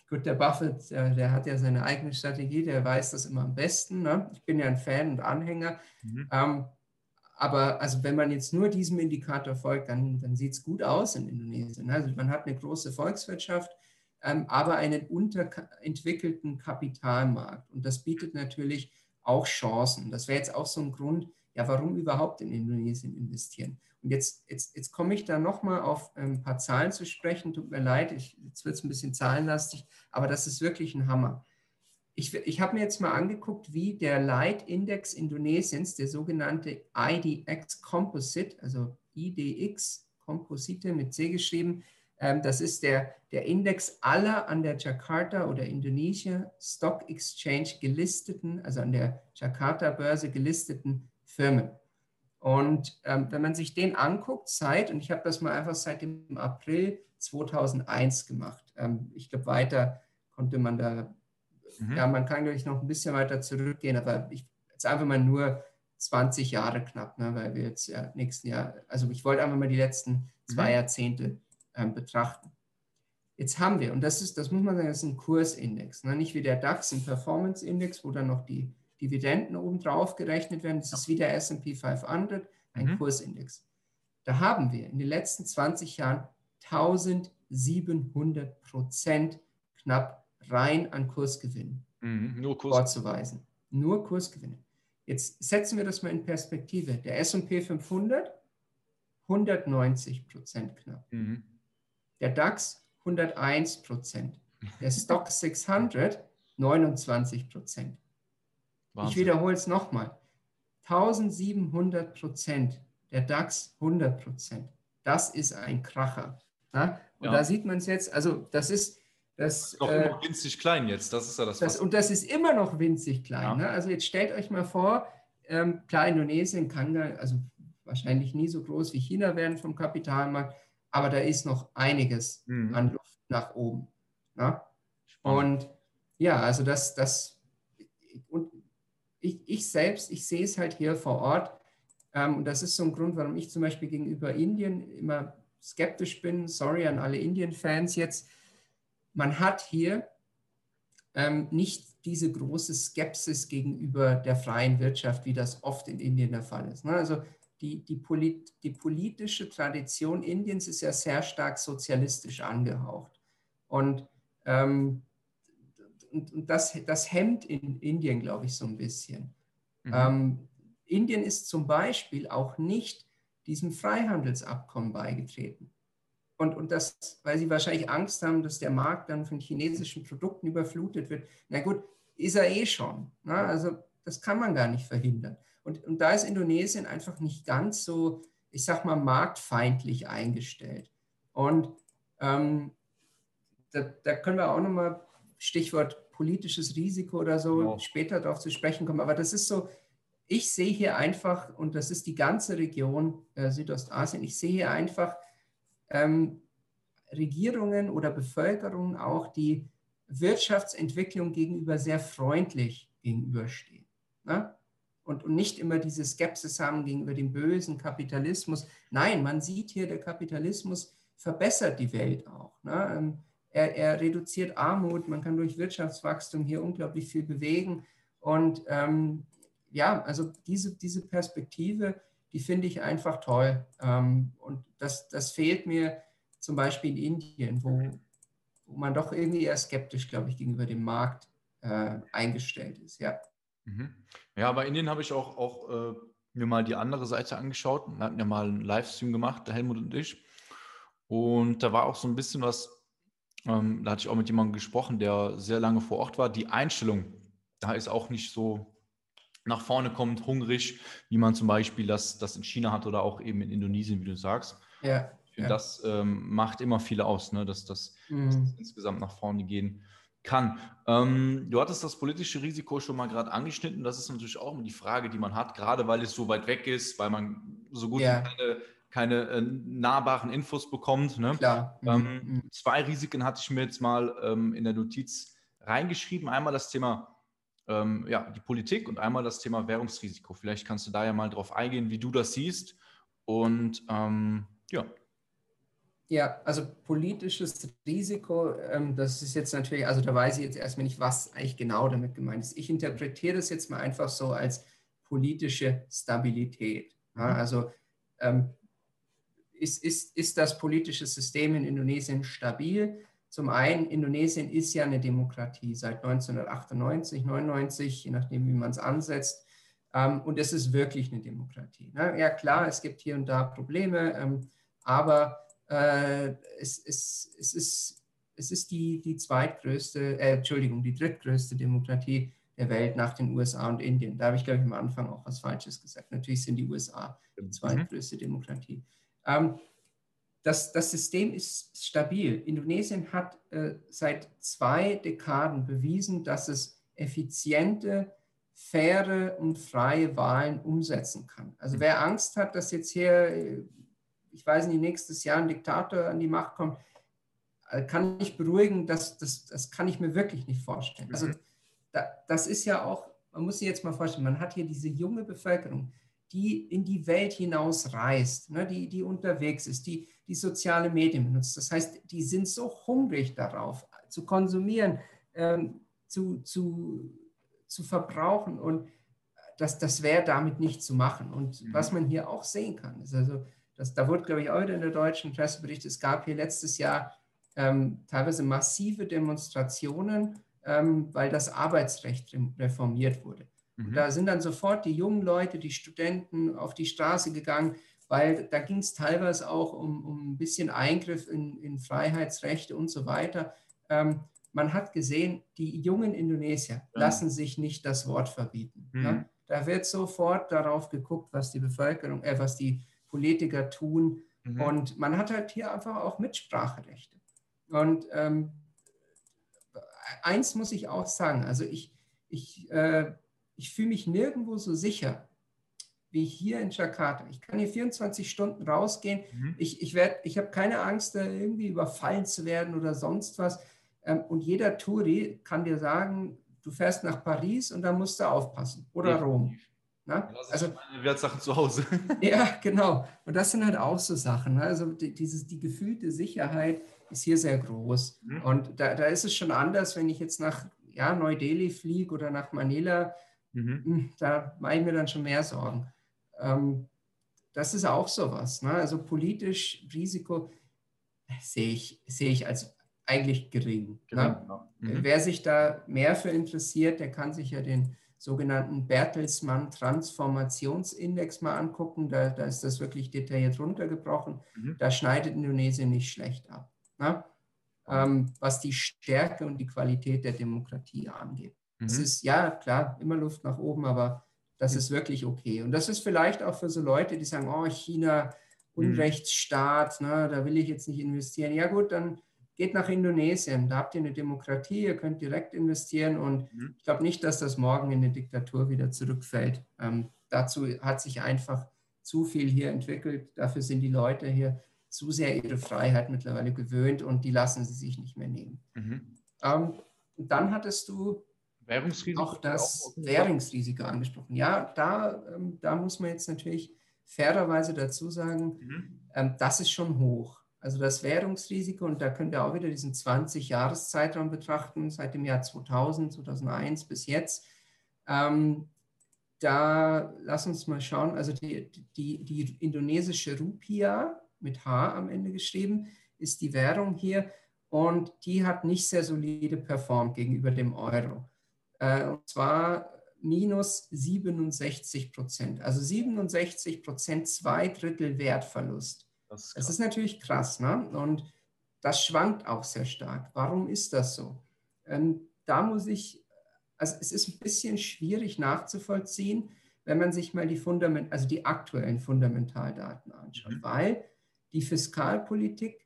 gut, der Buffett, der, der, hat ja seine eigene Strategie, der weiß das immer am besten. Ne? Ich bin ja ein Fan und Anhänger. Mhm. Ähm, aber also wenn man jetzt nur diesem Indikator folgt, dann, dann sieht es gut aus in Indonesien. Also man hat eine große Volkswirtschaft, ähm, aber einen unterentwickelten Kapitalmarkt. Und das bietet natürlich auch Chancen. Das wäre jetzt auch so ein Grund, ja, warum überhaupt in Indonesien investieren. Und jetzt, jetzt, jetzt komme ich da nochmal auf ein paar Zahlen zu sprechen. Tut mir leid, ich, jetzt wird es ein bisschen zahlenlastig, aber das ist wirklich ein Hammer. ich, ich habe mir jetzt mal angeguckt, wie der Leitindex Indonesiens, der sogenannte IDX Composite, also IDX Composite mit C geschrieben, ähm, das ist der, der Index aller an der Jakarta oder Indonesia Stock Exchange gelisteten, also an der Jakarta-Börse gelisteten Firmen. Und ähm, wenn man sich den anguckt, seit, und ich habe das mal einfach seit dem April 2001 gemacht, ähm, ich glaube, weiter konnte man da, mhm. ja, man kann, glaube ich, noch ein bisschen weiter zurückgehen, aber ich jetzt einfach mal nur 20 Jahre knapp, ne, weil wir jetzt ja nächsten Jahr, also ich wollte einfach mal die letzten zwei mhm. Jahrzehnte ähm, betrachten. Jetzt haben wir, und das ist, das muss man sagen, das ist ein Kursindex, ne, nicht wie der DAX, ein Performance-Index, wo dann noch die Dividenden obendrauf gerechnet werden. Das ist wie der SP 500, ein mhm. Kursindex. Da haben wir in den letzten 20 Jahren 1700 Prozent knapp rein an Kursgewinnen mhm, nur Kurs. vorzuweisen. Nur Kursgewinne. Jetzt setzen wir das mal in Perspektive. Der S&P 500, 190 Prozent knapp. Mhm. Der DAX, 101 Prozent. Der Stock 600, 29 Prozent. Ich wiederhole es nochmal. 1700 Prozent. Der DAX 100 Prozent. Das ist ein Kracher. Ja? Und ja. da sieht man es jetzt, also das ist, das, ist noch äh, winzig klein jetzt, das ist ja das. das und das ist immer noch winzig klein. Ja. Ne? Also jetzt stellt euch mal vor, ähm, klar, Indonesien kann da, also wahrscheinlich nie so groß wie China werden vom Kapitalmarkt, aber da ist noch einiges mhm. an Luft nach oben. Ne? Und ja, also das, das, und ich, ich selbst, ich sehe es halt hier vor Ort. Ähm, und das ist so ein Grund, warum ich zum Beispiel gegenüber Indien immer skeptisch bin. Sorry an alle Indien-Fans jetzt. Man hat hier ähm, nicht diese große Skepsis gegenüber der freien Wirtschaft, wie das oft in Indien der Fall ist. Ne? Also die, die, polit, die politische Tradition Indiens ist ja sehr stark sozialistisch angehaucht. Und ähm, und, und das, das hemmt in Indien, glaube ich, so ein bisschen. Mhm. Ähm, Indien ist zum Beispiel auch nicht diesem Freihandelsabkommen beigetreten. Und, und das, weil sie wahrscheinlich Angst haben, dass der Markt dann von chinesischen Produkten überflutet wird. Na gut, ist er eh schon. Ne? Also das kann man gar nicht verhindern. Und, und da ist Indonesien einfach nicht ganz so, ich sag mal, marktfeindlich eingestellt. Und ähm, da, da, können wir auch nochmal Stichwort politisches Risiko oder so, genau. später darauf zu sprechen kommen. Aber das ist so, ich sehe hier einfach, und das ist die ganze Region äh, Südostasien, ich sehe hier einfach ähm, Regierungen oder Bevölkerungen auch, die Wirtschaftsentwicklung gegenüber sehr freundlich gegenüberstehen. Ne? Und, und nicht immer diese Skepsis haben gegenüber dem bösen Kapitalismus. Nein, man sieht hier, der Kapitalismus verbessert die Welt auch. Ne? Er, er, reduziert Armut, man kann durch Wirtschaftswachstum hier unglaublich viel bewegen. Und ähm, ja, also diese, diese Perspektive, die finde ich einfach toll. Ähm, und das, das fehlt mir zum Beispiel in Indien, wo, wo man doch irgendwie eher skeptisch, glaube ich, gegenüber dem Markt äh, eingestellt ist. Ja. Mhm. Ja, bei Indien habe ich auch, auch äh, mir mal die andere Seite angeschaut. Wir hatten ja mal einen Livestream gemacht, der Helmut und ich. Und da war auch so ein bisschen was ähm, da hatte ich auch mit jemandem gesprochen, der sehr lange vor Ort war. Die Einstellung, da ist auch nicht so nach vorne kommt, hungrig, wie man zum Beispiel das, das in China hat oder auch eben in Indonesien, wie du sagst. Ja. ja. Das ähm, macht immer viel aus, ne? dass, das, mhm. dass das insgesamt nach vorne gehen kann. Ähm, du hattest das politische Risiko schon mal gerade angeschnitten. Das ist natürlich auch die Frage, die man hat, gerade weil es so weit weg ist, weil man so gut ja. keine keine äh, nahbaren Infos bekommt. Ne? Klar. Ähm, mhm. mhm. Zwei Risiken hatte ich mir jetzt mal ähm, in der Notiz reingeschrieben. Einmal das Thema ähm, ja, die Politik und einmal das Thema Währungsrisiko. Vielleicht kannst du da ja mal drauf eingehen, wie du das siehst. Und ähm, ja. Ja, also politisches Risiko, ähm, das ist jetzt natürlich, also da weiß ich jetzt erstmal nicht, was eigentlich genau damit gemeint ist. Ich interpretiere das jetzt mal einfach so als politische Stabilität. Ja, mhm. also ähm, ist, ist, ist das politische System in Indonesien stabil? Zum einen, Indonesien ist ja eine Demokratie seit 1998, 99, je nachdem, wie man es ansetzt. Ähm, und es ist wirklich eine Demokratie. Ne? Ja, klar, es gibt hier und da Probleme, ähm, aber äh, es, es, es, ist, es ist die, die zweitgrößte, äh, Entschuldigung, die drittgrößte Demokratie der Welt nach den USA und Indien. Da habe ich, glaube ich, am Anfang auch was Falsches gesagt. Natürlich sind die USA die mhm. zweitgrößte. Demokratie. Ähm, das, das System ist stabil. Indonesien hat äh, seit zwei Dekaden bewiesen, dass es effiziente, faire und freie Wahlen umsetzen kann. Also wer Angst hat, dass jetzt hier, äh, ich weiß nicht, nächstes Jahr ein Diktator an die Macht kommt, äh, kann ich beruhigen, das, das, das kann ich mir wirklich nicht vorstellen. Also mhm. da, das ist ja auch, man muss sich jetzt mal vorstellen, man hat hier diese junge Bevölkerung, die in die Welt hinaus reist, ne, die, die unterwegs ist, die, die soziale Medien benutzt. Das heißt, die sind so hungrig darauf, zu konsumieren, ähm, zu, zu, zu verbrauchen und das, das wäre damit nicht zu machen. Und mhm. was man hier auch sehen kann, ist also, dass, da wurde, glaube ich, heute in der deutschen Presse berichtet, es gab hier letztes Jahr ähm, teilweise massive Demonstrationen, ähm, weil das Arbeitsrecht reformiert wurde. Mhm. Da sind dann sofort die jungen Leute, die Studenten auf die Straße gegangen, weil da ging es teilweise auch um, um ein bisschen Eingriff in, in Freiheitsrechte und so weiter. Ähm, man hat gesehen, die jungen Indonesier ja. lassen sich nicht das Wort verbieten. Mhm. Ne? Da wird sofort darauf geguckt, was die Bevölkerung, äh, was die Politiker tun. Mhm. Und man hat halt hier einfach auch Mitspracherechte. Und ähm, eins muss ich auch sagen, also ich, ich äh, ich fühle mich nirgendwo so sicher wie hier in Jakarta. Ich kann hier 24 Stunden rausgehen. Mhm. Ich, ich, ich habe keine Angst, da irgendwie überfallen zu werden oder sonst was. Ähm, und jeder Touri kann dir sagen, du fährst nach Paris und da musst du aufpassen. Oder ja. Rom. Na? also meine Wertsachen zu Hause. ja, genau. Und das sind halt auch so Sachen. Ne? Also die, dieses, die gefühlte Sicherheit ist hier sehr groß. Mhm. Und da, da ist es schon anders, wenn ich jetzt nach ja, Neu-Delhi fliege oder nach Manila Mhm. Hm, da mache ich mir dann schon mehr Sorgen. Ähm, das ist auch sowas. Ne? Also politisch Risiko sehe ich, sehe ich als eigentlich gering. Ne? Genau. Mhm. Wer sich da mehr für interessiert, der kann sich ja den sogenannten Bertelsmann Transformationsindex mal angucken. Da, da ist das wirklich detailliert runtergebrochen. Mhm. Da schneidet Indonesien nicht schlecht ab, ne? ähm, was die Stärke und die Qualität der Demokratie angeht. Es mhm. ist, ja, klar, immer Luft nach oben, aber das ist wirklich okay. Und das ist vielleicht auch für so Leute, die sagen, oh, China, mhm. Unrechtsstaat, ne, da will ich jetzt nicht investieren. Ja gut, dann geht nach Indonesien, da habt ihr eine Demokratie, ihr könnt direkt investieren und mhm. ich glaube nicht, dass das morgen in eine Diktatur wieder zurückfällt. Ähm, dazu hat sich einfach zu viel hier entwickelt, dafür sind die Leute hier zu sehr ihre Freiheit mittlerweile gewöhnt und die lassen sie sich nicht mehr nehmen. Mhm. Ähm, dann hattest du Währungsrisiko? Auch das Währungsrisiko angesprochen. Ja, da, ähm, da muss man jetzt natürlich fairerweise dazu sagen, mhm. ähm, das ist schon hoch. Also das Währungsrisiko, und da können wir auch wieder diesen 20-Jahres-Zeitraum betrachten, seit dem Jahr 2000, 2001 bis jetzt. Ähm, da lass uns mal schauen, also die, die, die indonesische Rupia mit H am Ende geschrieben, ist die Währung hier und die hat nicht sehr solide performt gegenüber dem Euro. Äh, und zwar minus 67 Prozent. Also 67 Prozent, zwei Drittel Wertverlust. Das ist, das ist natürlich krass. Ne? Und das schwankt auch sehr stark. Warum ist das so? Ähm, da muss ich, also es ist ein bisschen schwierig nachzuvollziehen, wenn man sich mal die Fundament, also die aktuellen Fundamentaldaten anschaut, mhm. weil die Fiskalpolitik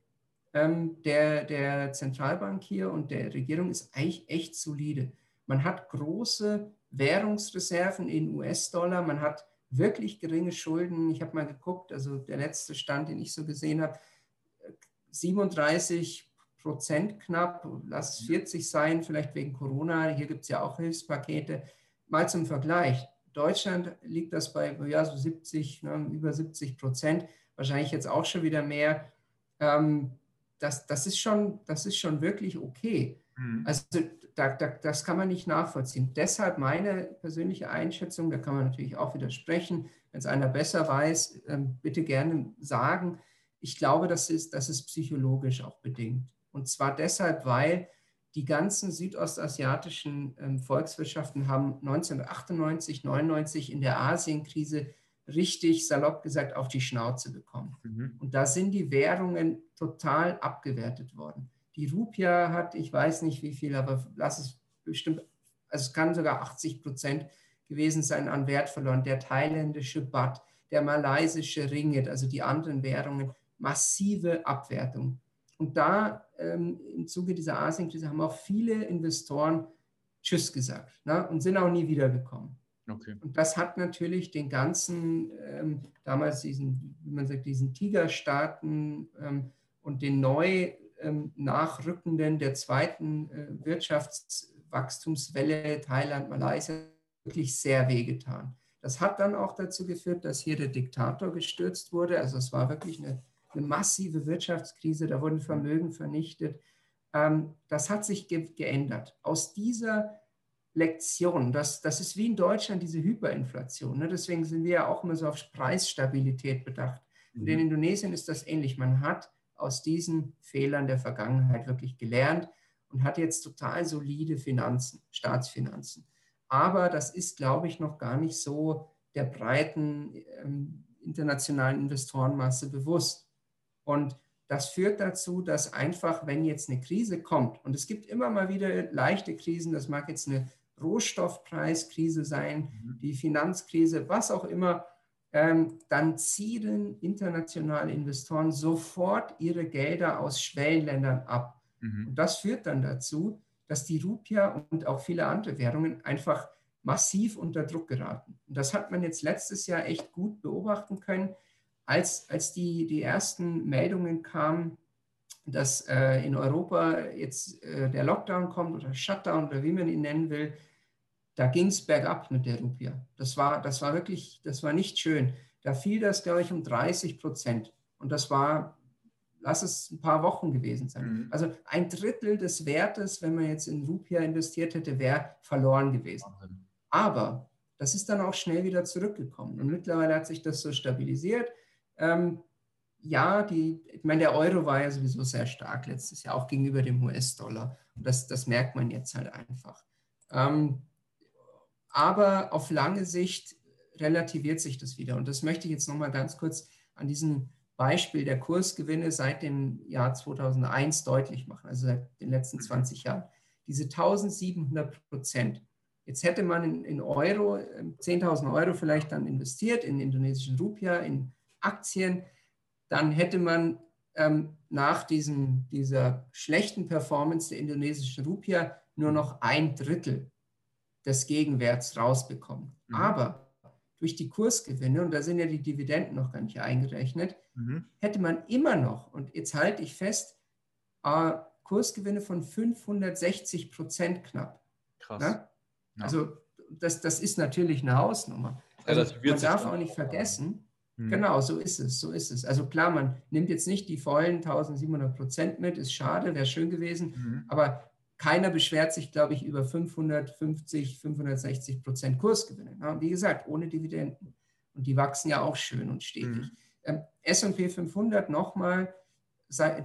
ähm, der, der Zentralbank hier und der Regierung ist eigentlich echt solide. Man hat große Währungsreserven in US-Dollar, man hat wirklich geringe Schulden. Ich habe mal geguckt, also der letzte Stand, den ich so gesehen habe, 37 Prozent knapp, lass es 40 sein, vielleicht wegen Corona. Hier gibt es ja auch Hilfspakete. Mal zum Vergleich. Deutschland liegt das bei ja, so 70, ne, über 70 Prozent, wahrscheinlich jetzt auch schon wieder mehr. Ähm, das, das, ist schon, das ist schon wirklich okay. Mhm. Also da, da, das kann man nicht nachvollziehen. Deshalb meine persönliche Einschätzung, da kann man natürlich auch widersprechen, wenn es einer besser weiß, ähm, bitte gerne sagen. Ich glaube, das ist, das ist psychologisch auch bedingt. Und zwar deshalb, weil die ganzen südostasiatischen ähm, Volkswirtschaften haben 1998, 99 in der Asienkrise richtig salopp gesagt auf die Schnauze bekommen. Mhm. Und da sind die Währungen total abgewertet worden. Die Rupia hat, ich weiß nicht wie viel, aber lass es bestimmt, also es kann sogar 80 Prozent gewesen sein an Wert verloren. Der thailändische Baht, der malaysische Ringgit, also die anderen Währungen, massive Abwertung. Und da ähm, im Zuge dieser Asienkrise haben auch viele Investoren Tschüss gesagt ne, und sind auch nie wiedergekommen. Okay. Und das hat natürlich den ganzen, ähm, damals diesen, wie man sagt, diesen Tigerstaaten ähm, und den neu nachrückenden der zweiten äh, Wirtschaftswachstumswelle Thailand, Malaysia wirklich sehr wehgetan. Das hat dann auch dazu geführt, dass hier der Diktator gestürzt wurde. Also es war wirklich eine, eine massive Wirtschaftskrise, da wurden Vermögen vernichtet. Ähm, das hat sich ge geändert. Aus dieser Lektion, das, das ist wie in Deutschland diese Hyperinflation. Ne? Deswegen sind wir ja auch immer so auf Preisstabilität bedacht. Und in mhm. Indonesien ist das ähnlich. Man hat aus diesen Fehlern der Vergangenheit wirklich gelernt und hat jetzt total solide Finanzen, Staatsfinanzen. Aber das ist, glaube ich, noch gar nicht so der breiten ähm, internationalen Investorenmasse bewusst. Und das führt dazu, dass einfach, wenn jetzt eine Krise kommt, und es gibt immer mal wieder leichte Krisen, das mag jetzt eine Rohstoffpreiskrise sein, mhm. die Finanzkrise, was auch immer, dann ziehen internationale Investoren sofort ihre Gelder aus Schwellenländern ab. Mhm. Und das führt dann dazu, dass die Rupia und auch viele andere Währungen einfach massiv unter Druck geraten. Und das hat man jetzt letztes Jahr echt gut beobachten können, als, als die, die ersten Meldungen kamen, dass äh, in Europa jetzt äh, der Lockdown kommt oder Shutdown oder wie man ihn nennen will, da ging es bergab mit der Rupia. Das war, das war wirklich, das war nicht schön. Da fiel das, glaube ich, um 30 Prozent. Und das war lass es ein paar Wochen gewesen sein. Mhm. Also ein Drittel des Wertes, wenn man jetzt in Rupia investiert hätte, wäre verloren gewesen. Wahnsinn. Aber das ist dann auch schnell wieder zurückgekommen. Und mittlerweile hat sich das so stabilisiert. Ähm, ja, die, ich meine, der Euro war ja sowieso sehr stark letztes Jahr, auch gegenüber dem US-Dollar. Und das, das merkt man jetzt halt einfach. Ähm, aber auf lange Sicht relativiert sich das wieder. Und das möchte ich jetzt nochmal ganz kurz an diesen Beispiel der Kursgewinne seit dem Jahr 2001 deutlich machen, also seit den letzten 20 Jahren. Diese 1700 Prozent. Jetzt hätte man in, in Euro, 10.000 ähm, Euro vielleicht dann investiert in indonesischen Rupia, in Aktien, dann hätte man ähm, nach diesem, dieser schlechten Performance der indonesischen Rupia nur noch ein Drittel des Gegenwerts rausbekommen. Mhm. Aber durch die Kursgewinne, und da sind ja die Dividenden noch gar nicht eingerechnet, mhm. hätte man immer noch, und jetzt halte ich fest, äh, Kursgewinne von 560 Prozent knapp. Krass. Ja? Also das, das ist natürlich eine Hausnummer. Also man darf auch nicht vergessen, mhm. genau, so ist es, so ist es. Also klar, man nimmt jetzt nicht die vollen 1700 Prozent mit, ist schade, wäre schön gewesen, mhm. aber keiner beschwert sich, glaube ich, über 550, 560 Prozent Kursgewinne. Ja, wie gesagt, ohne Dividenden. Und die wachsen ja auch schön und stetig. Mhm. Ähm, S&P 500 nochmal,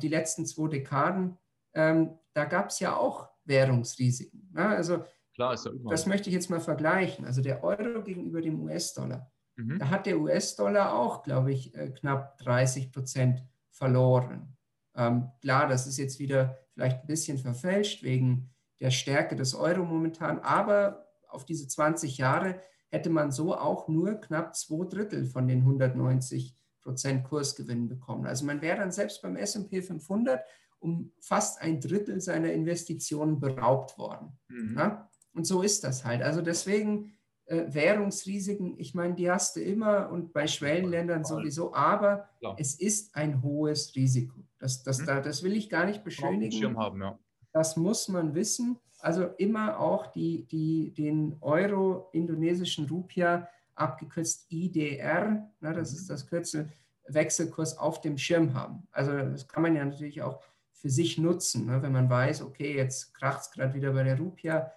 die letzten zwei Dekaden, ähm, da gab es ja auch Währungsrisiken. Ja, also Klar, ist ja das möchte ich jetzt mal vergleichen. Also der Euro gegenüber dem US-Dollar. Mhm. Da hat der US-Dollar auch, glaube ich, äh, knapp 30 Prozent verloren. Ähm, klar, das ist jetzt wieder vielleicht ein bisschen verfälscht wegen der Stärke des Euro momentan, aber auf diese 20 Jahre hätte man so auch nur knapp zwei Drittel von den 190 Prozent Kursgewinn bekommen. Also man wäre dann selbst beim S&P 500 um fast ein Drittel seiner Investitionen beraubt worden. Mhm. Ja? Und so ist das halt. Also deswegen Währungsrisiken, ich meine, die hast du immer und bei Schwellenländern sowieso, aber ja. es ist ein hohes Risiko. Das, das, mhm. da, das will ich gar nicht beschönigen. Haben, ja. Das muss man wissen. Also immer auch die, die, den Euro-indonesischen Rupia, abgekürzt IDR, na, das mhm. ist das Kürzel, Wechselkurs auf dem Schirm haben. Also das kann man ja natürlich auch für sich nutzen. Ne? Wenn man weiß, okay, jetzt kracht es gerade wieder bei der Rupia,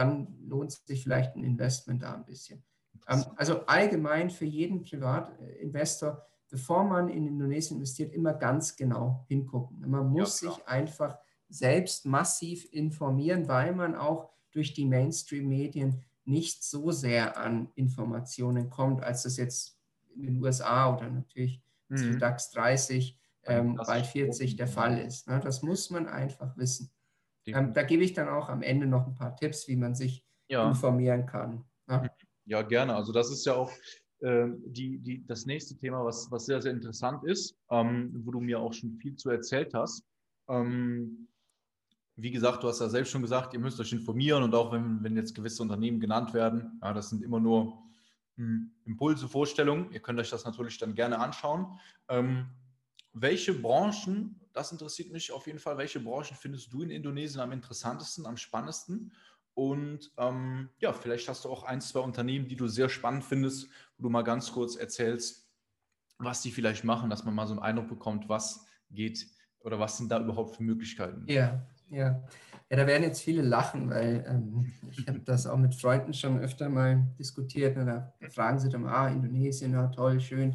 dann lohnt sich vielleicht ein Investment da ein bisschen. Ähm, also allgemein für jeden Privatinvestor bevor man in Indonesien investiert, immer ganz genau hingucken. Man muss ja, sich einfach selbst massiv informieren, weil man auch durch die Mainstream-Medien nicht so sehr an Informationen kommt, als das jetzt in den USA oder natürlich mhm. DAX 30 ähm, bei 40 der Fall ist. Ne? Das muss man einfach wissen. Ähm, da gebe ich dann auch am Ende noch ein paar Tipps, wie man sich ja. informieren kann. Ne? Ja, gerne. Also das ist ja auch äh, die, die, das nächste Thema, was, was sehr, sehr interessant ist, ähm, wo du mir auch schon viel zu erzählt hast. Ähm, wie gesagt, du hast ja selbst schon gesagt, ihr müsst euch informieren und auch wenn, wenn jetzt gewisse Unternehmen genannt werden, ja, das sind immer nur hm, Impulse, Vorstellungen. Ihr könnt euch das natürlich dann gerne anschauen. Ähm, welche Branchen, das interessiert mich auf jeden Fall, welche Branchen findest du in Indonesien am interessantesten, am spannendsten? Und ähm, ja, vielleicht hast du auch ein, zwei Unternehmen, die du sehr spannend findest, wo du mal ganz kurz erzählst, was die vielleicht machen, dass man mal so einen Eindruck bekommt, was geht oder was sind da überhaupt für Möglichkeiten? Ja, ja. Ja, da werden jetzt viele lachen, weil ähm, ich habe das auch mit Freunden schon öfter mal diskutiert. Und da fragen sie dann, ah, Indonesien, ja toll, schön,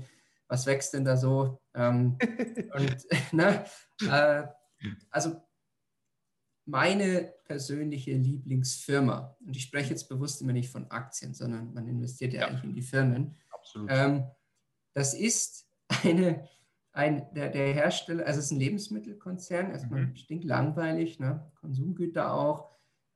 was wächst denn da so? Ähm, und, ne, äh, also meine persönliche Lieblingsfirma, und ich spreche jetzt bewusst immer nicht von Aktien, sondern man investiert ja, ja. eigentlich in die Firmen. Absolut. Ähm, das ist eine ein, der, der Hersteller, also es ist ein Lebensmittelkonzern, erstmal mhm. stinklangweilig, ne? Konsumgüter auch.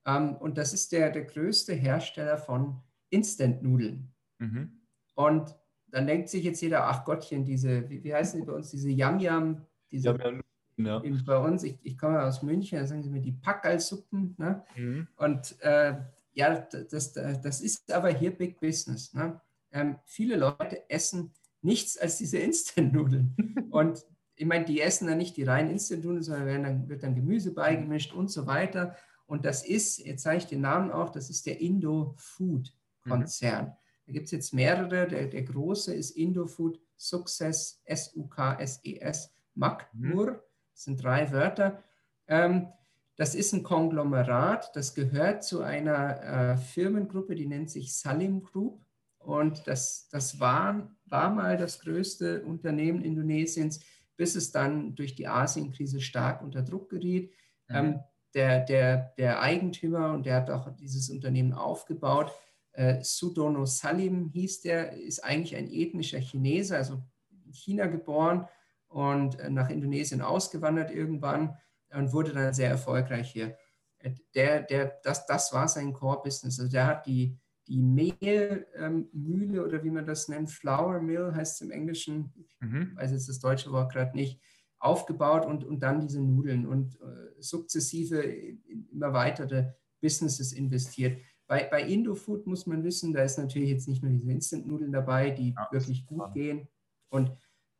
Ähm, und das ist der, der größte Hersteller von Instant-Nudeln. Mhm. Und dann denkt sich jetzt jeder, ach Gottchen, diese, wie, wie heißen die bei uns, diese Yam-Yam, diese Yam ja. bei uns, ich, ich komme aus München, da sagen sie mir die Packerlsuppen. Ne? Mhm. Und äh, ja, das, das ist aber hier Big Business. Ne? Ähm, viele Leute essen nichts als diese Instant-Nudeln. Und ich meine, die essen dann nicht die reinen Instant-Nudeln, sondern dann, wird dann Gemüse beigemischt und so weiter. Und das ist, jetzt zeige ich den Namen auch, das ist der Indo-Food-Konzern. Mhm. Da gibt es jetzt mehrere. Der, der große ist Indo-Food Success, S-U-K-S-E-S, Makmur. Das sind drei Wörter. Ähm, das ist ein Konglomerat, das gehört zu einer äh, Firmengruppe, die nennt sich Salim Group. Und das, das war, war mal das größte Unternehmen Indonesiens, bis es dann durch die Asienkrise stark unter Druck geriet. Mhm. Ähm, der, der, der Eigentümer, und der hat auch dieses Unternehmen aufgebaut, äh, Sudono Salim hieß der, ist eigentlich ein ethnischer Chinese, also in China geboren und äh, nach Indonesien ausgewandert irgendwann und wurde dann sehr erfolgreich hier. Äh, der, der, das, das war sein Core-Business. Also der hat die, die Mehlmühle ähm, oder wie man das nennt, Flour Mill heißt es im Englischen, mhm. ich weiß jetzt das deutsche Wort gerade nicht, aufgebaut und, und dann diese Nudeln und äh, sukzessive immer weitere Businesses investiert. Bei, bei Indofood muss man wissen, da ist natürlich jetzt nicht nur diese Instant-Nudeln dabei, die ja, wirklich gut spannend. gehen, und,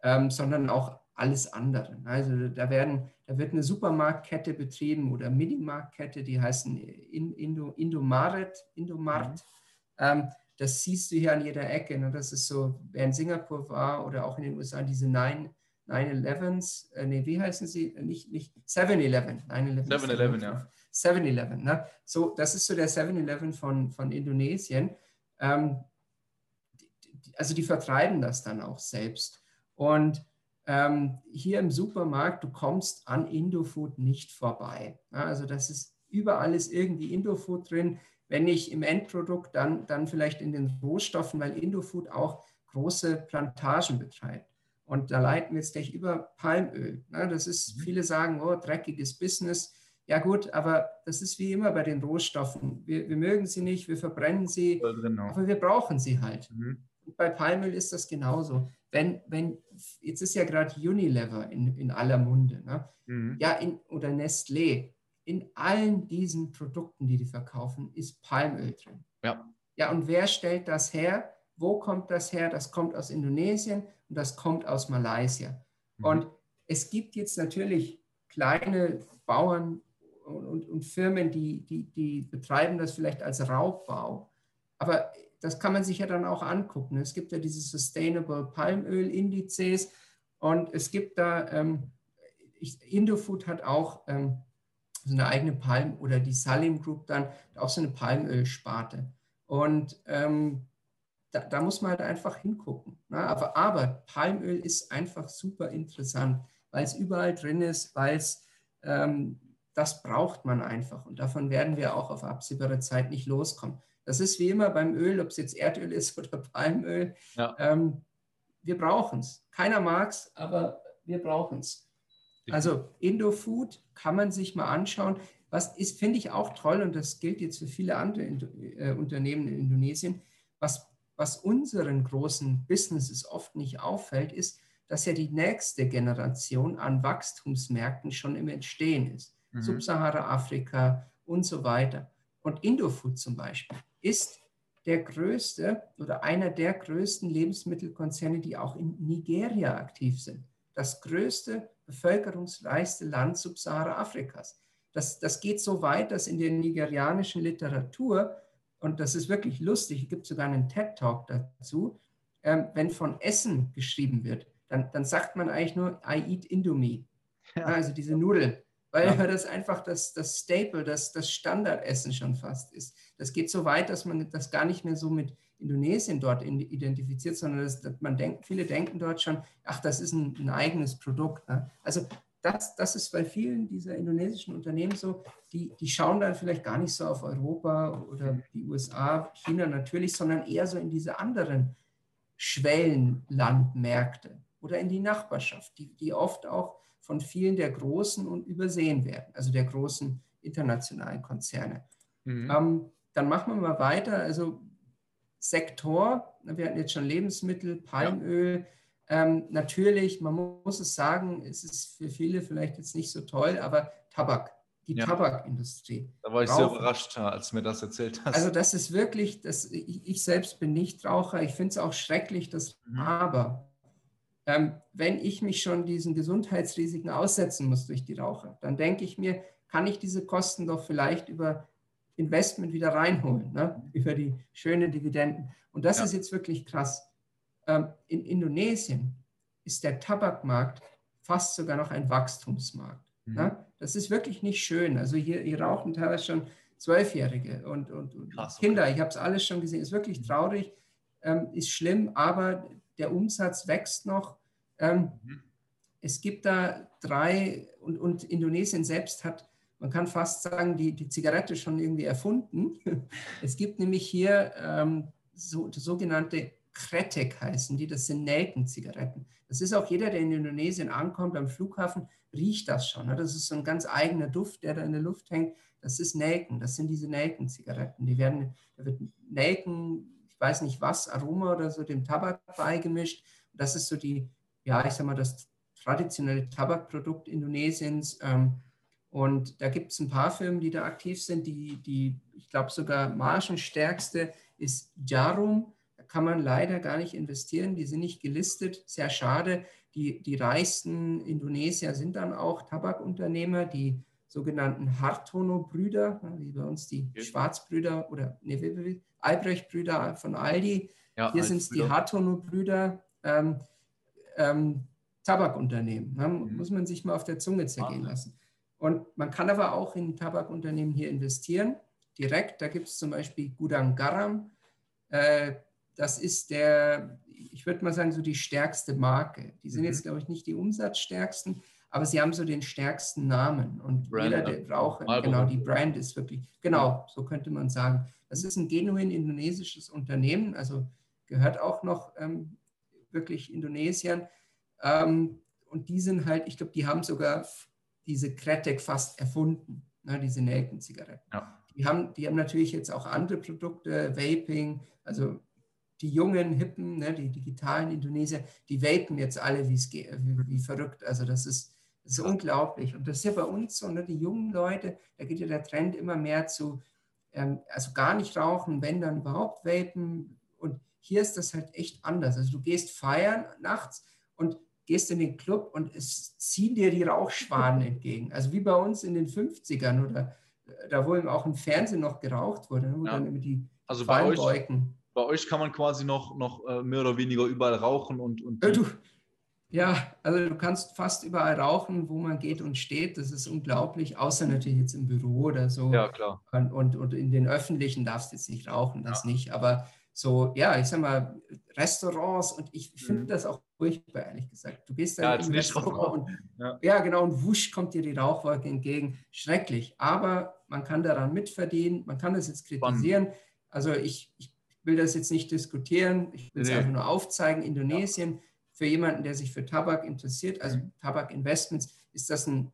ähm, sondern auch alles andere. Also da, werden, da wird eine Supermarktkette betrieben oder Minimarktkette, die heißen Indo, Indomaret, Indomart. Mhm ähm, das siehst du hier an jeder Ecke. Ne? Das ist so, wer in Singapur war oder auch in den USA, diese 9 11s, äh, nee, wie heißen sie? Nicht, nicht 7-Eleven. 7-Eleven, ja. 7-Eleven, ne? So, das ist so der 7-Eleven von, von Indonesien. Ähm, die, also die vertreiben das dann auch selbst. Und ähm, hier im Supermarkt, du kommst an Indofood nicht vorbei. Ne? Also das ist überall ist irgendwie Indofood drin. Wenn nicht im Endprodukt, dann, dann vielleicht in den Rohstoffen, weil Indofood auch große Plantagen betreibt. Und da leiten wir jetzt gleich über Palmöl. Ne? Das ist, mhm. viele sagen, oh, dreckiges Business. Ja gut, aber das ist wie immer bei den Rohstoffen. Wir, wir mögen sie nicht, wir verbrennen sie, genau. aber wir brauchen sie halt. Mhm. Und bei Palmöl ist das genauso. Wenn, wenn, jetzt ist ja gerade Unilever in, in aller Munde, ne? mhm. ja, in, oder Nestlé in allen diesen Produkten, die die verkaufen, ist Palmöl drin. Ja. Ja, und wer stellt das her? Wo kommt das her? Das kommt aus Indonesien und das kommt aus Malaysia. Mhm. Und es gibt jetzt natürlich kleine Bauern und, und, und Firmen, die, die, die betreiben das vielleicht als Raubbau. Aber das kann man sich ja dann auch angucken. Es gibt ja diese Sustainable Palmöl Indizes und es gibt da, ähm, Indofood hat auch ähm, so eine eigene Palm oder die Salim Group dann auch so eine Palmölsparte. Und ähm, da, da, muss man halt einfach hingucken. Ne? Aber, aber, Palmöl ist einfach super interessant, weil es überall drin ist, weil es ähm, das braucht man einfach. Und davon werden wir auch auf absehbare Zeit nicht loskommen. Das ist wie immer beim Öl, ob es jetzt Erdöl ist oder Palmöl. Ja. Ähm, wir brauchen es. Keiner mag es, aber wir brauchen es. Also Indofood kann man sich mal anschauen. Was ist, finde ich auch toll, und das gilt jetzt für viele andere äh, Unternehmen in Indonesien, was, was unseren großen Businesses oft nicht auffällt, ist, dass ja die nächste Generation an Wachstumsmärkten schon im Entstehen ist. Mhm. Subsahara-Afrika und so weiter. Und Indofood zum Beispiel ist der größte oder einer der größten Lebensmittelkonzerne, die auch in Nigeria aktiv sind. Das größte, bevölkerungsreichste Land Subsahara-Afrikas. Das, das geht so weit, dass in der nigerianischen Literatur, und das ist wirklich lustig, es gibt sogar einen TED-Talk dazu, ähm, wenn von Essen geschrieben wird, dann, dann sagt man eigentlich nur, I eat Indomie. Ja. Also diese Nudeln weil ja. das einfach das, das Staple, das, das Standardessen schon fast ist. Das geht so weit, dass man das gar nicht mehr so mit Indonesien dort identifiziert, sondern dass, dass man denkt, viele denken dort schon, ach, das ist ein, ein eigenes Produkt. Ne? Also das, das ist bei vielen dieser indonesischen Unternehmen so, die, die schauen dann vielleicht gar nicht so auf Europa oder die USA, China natürlich, sondern eher so in diese anderen Schwellenlandmärkte oder in die Nachbarschaft, die, die oft auch von vielen der großen und übersehen werden, also der großen internationalen Konzerne. Mhm. Ähm, dann machen wir mal weiter. Also Sektor, wir hatten jetzt schon Lebensmittel, Palmöl. Ja. Ähm, natürlich, man muss es sagen, es ist für viele vielleicht jetzt nicht so toll, aber Tabak, die ja. Tabakindustrie. Da war ich Rauchen. sehr überrascht, als du mir das erzählt hast. Also das ist wirklich, das, ich, ich selbst bin nicht Raucher, ich finde es auch schrecklich, dass mhm. aber ähm, wenn ich mich schon diesen Gesundheitsrisiken aussetzen muss durch die Raucher, dann denke ich mir, kann ich diese Kosten doch vielleicht über Investment wieder reinholen, ne? über die schönen Dividenden. Und das ja. ist jetzt wirklich krass. Ähm, in Indonesien ist der Tabakmarkt fast sogar noch ein Wachstumsmarkt. Mhm. Ne? Das ist wirklich nicht schön. Also hier, hier rauchen teilweise schon Zwölfjährige und, und, und Krass, okay. Kinder. Ich habe es alles schon gesehen. Ist wirklich mhm. traurig, ähm, ist schlimm, aber der Umsatz wächst noch. Ähm, mhm. Es gibt da drei, und, und, Indonesien selbst hat, man kann fast sagen, die, die Zigarette schon irgendwie erfunden. es gibt nämlich hier ähm, so, sogenannte Kretek heißen die, das sind Nelkenzigaretten. Das ist auch jeder, der in Indonesien ankommt, am Flughafen, riecht das schon. Ne? Das ist so ein ganz eigener Duft, der da in der Luft hängt. Das ist Nelken, das sind diese Nelkenzigaretten. Die werden, da wird Nelken, ich weiß nicht was, Aroma oder so, dem Tabak beigemischt. Das ist so die, ja, ich sag mal, das traditionelle Tabakprodukt Indonesiens. Ähm, und da gibt es ein paar Firmen, die da aktiv sind. Die, die ich glaube, sogar margenstärkste ist Jarum. Kann man leider gar nicht investieren. Die sind nicht gelistet. Sehr schade. Die, die reichsten Indonesier sind dann auch Tabakunternehmer, die sogenannten Hartono-Brüder, wie bei uns die okay. Schwarzbrüder oder nee, Albrecht-Brüder von Aldi. Ja, Hier sind es die Hartono-Brüder. Ähm, ähm, Tabakunternehmen. Ne? Mhm. Muss man sich mal auf der Zunge zergehen lassen. Und man kann aber auch in Tabakunternehmen hier investieren, direkt. Da gibt es zum Beispiel Gudang Garam. Äh, das ist der, ich würde mal sagen, so die stärkste Marke. Die sind mhm. jetzt, glaube ich, nicht die umsatzstärksten, aber sie haben so den stärksten Namen. Und Brand, jeder, der braucht, genau, die Brand ist wirklich, genau, so könnte man sagen. Das ist ein genuin indonesisches Unternehmen, also gehört auch noch ähm, wirklich Indonesiern. Ähm, und die sind halt, ich glaube, die haben sogar diese Kretek fast erfunden, ne, diese Nelkenzigaretten. Ja. Die, haben, die haben natürlich jetzt auch andere Produkte, Vaping, also die jungen, hippen, ne, die digitalen Indonesier, die vapen jetzt alle wie, wie, wie verrückt. Also das ist, das ist unglaublich. Und das ist ja bei uns so, ne, die jungen Leute, da geht ja der Trend immer mehr zu, ähm, also gar nicht rauchen, wenn dann überhaupt vapen, hier ist das halt echt anders. Also du gehst feiern nachts und gehst in den Club und es ziehen dir die Rauchschwaden entgegen. Also wie bei uns in den 50ern oder äh, da wo eben auch im Fernsehen noch geraucht wurde, wo ja. dann immer die also bei euch, bei euch kann man quasi noch, noch äh, mehr oder weniger überall rauchen und, und du, ja, also du kannst fast überall rauchen, wo man geht und steht. Das ist unglaublich, außer natürlich jetzt im Büro oder so. Ja, klar. Und, und, und in den öffentlichen darfst du jetzt nicht rauchen, das ja. nicht. Aber so, ja, ich sag mal, Restaurants und ich finde mhm. das auch furchtbar, ehrlich gesagt. Du gehst da ja, in Restaurant und ja. ja. genau, und wusch kommt dir die Rauchwolke entgegen. Schrecklich. Aber man kann daran mitverdienen, man kann das jetzt kritisieren. Also ich, ich will das jetzt nicht diskutieren, ich will es nee. einfach nur aufzeigen. Indonesien, ja. für jemanden, der sich für Tabak interessiert, also mhm. Tabakinvestments, ist das ein,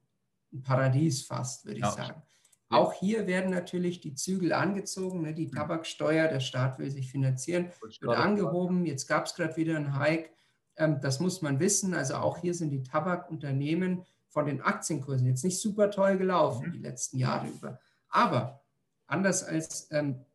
ein Paradies fast, würde ich ja. sagen. Auch hier werden natürlich die Zügel angezogen, ne? die Tabaksteuer, der Staat will sich finanzieren, wird angehoben. Jetzt gab es gerade wieder einen Hike. Ähm, das muss man wissen. Also auch hier sind die Tabakunternehmen von den Aktienkursen jetzt nicht super toll gelaufen mhm. die letzten Jahre über. Aber anders als ähm,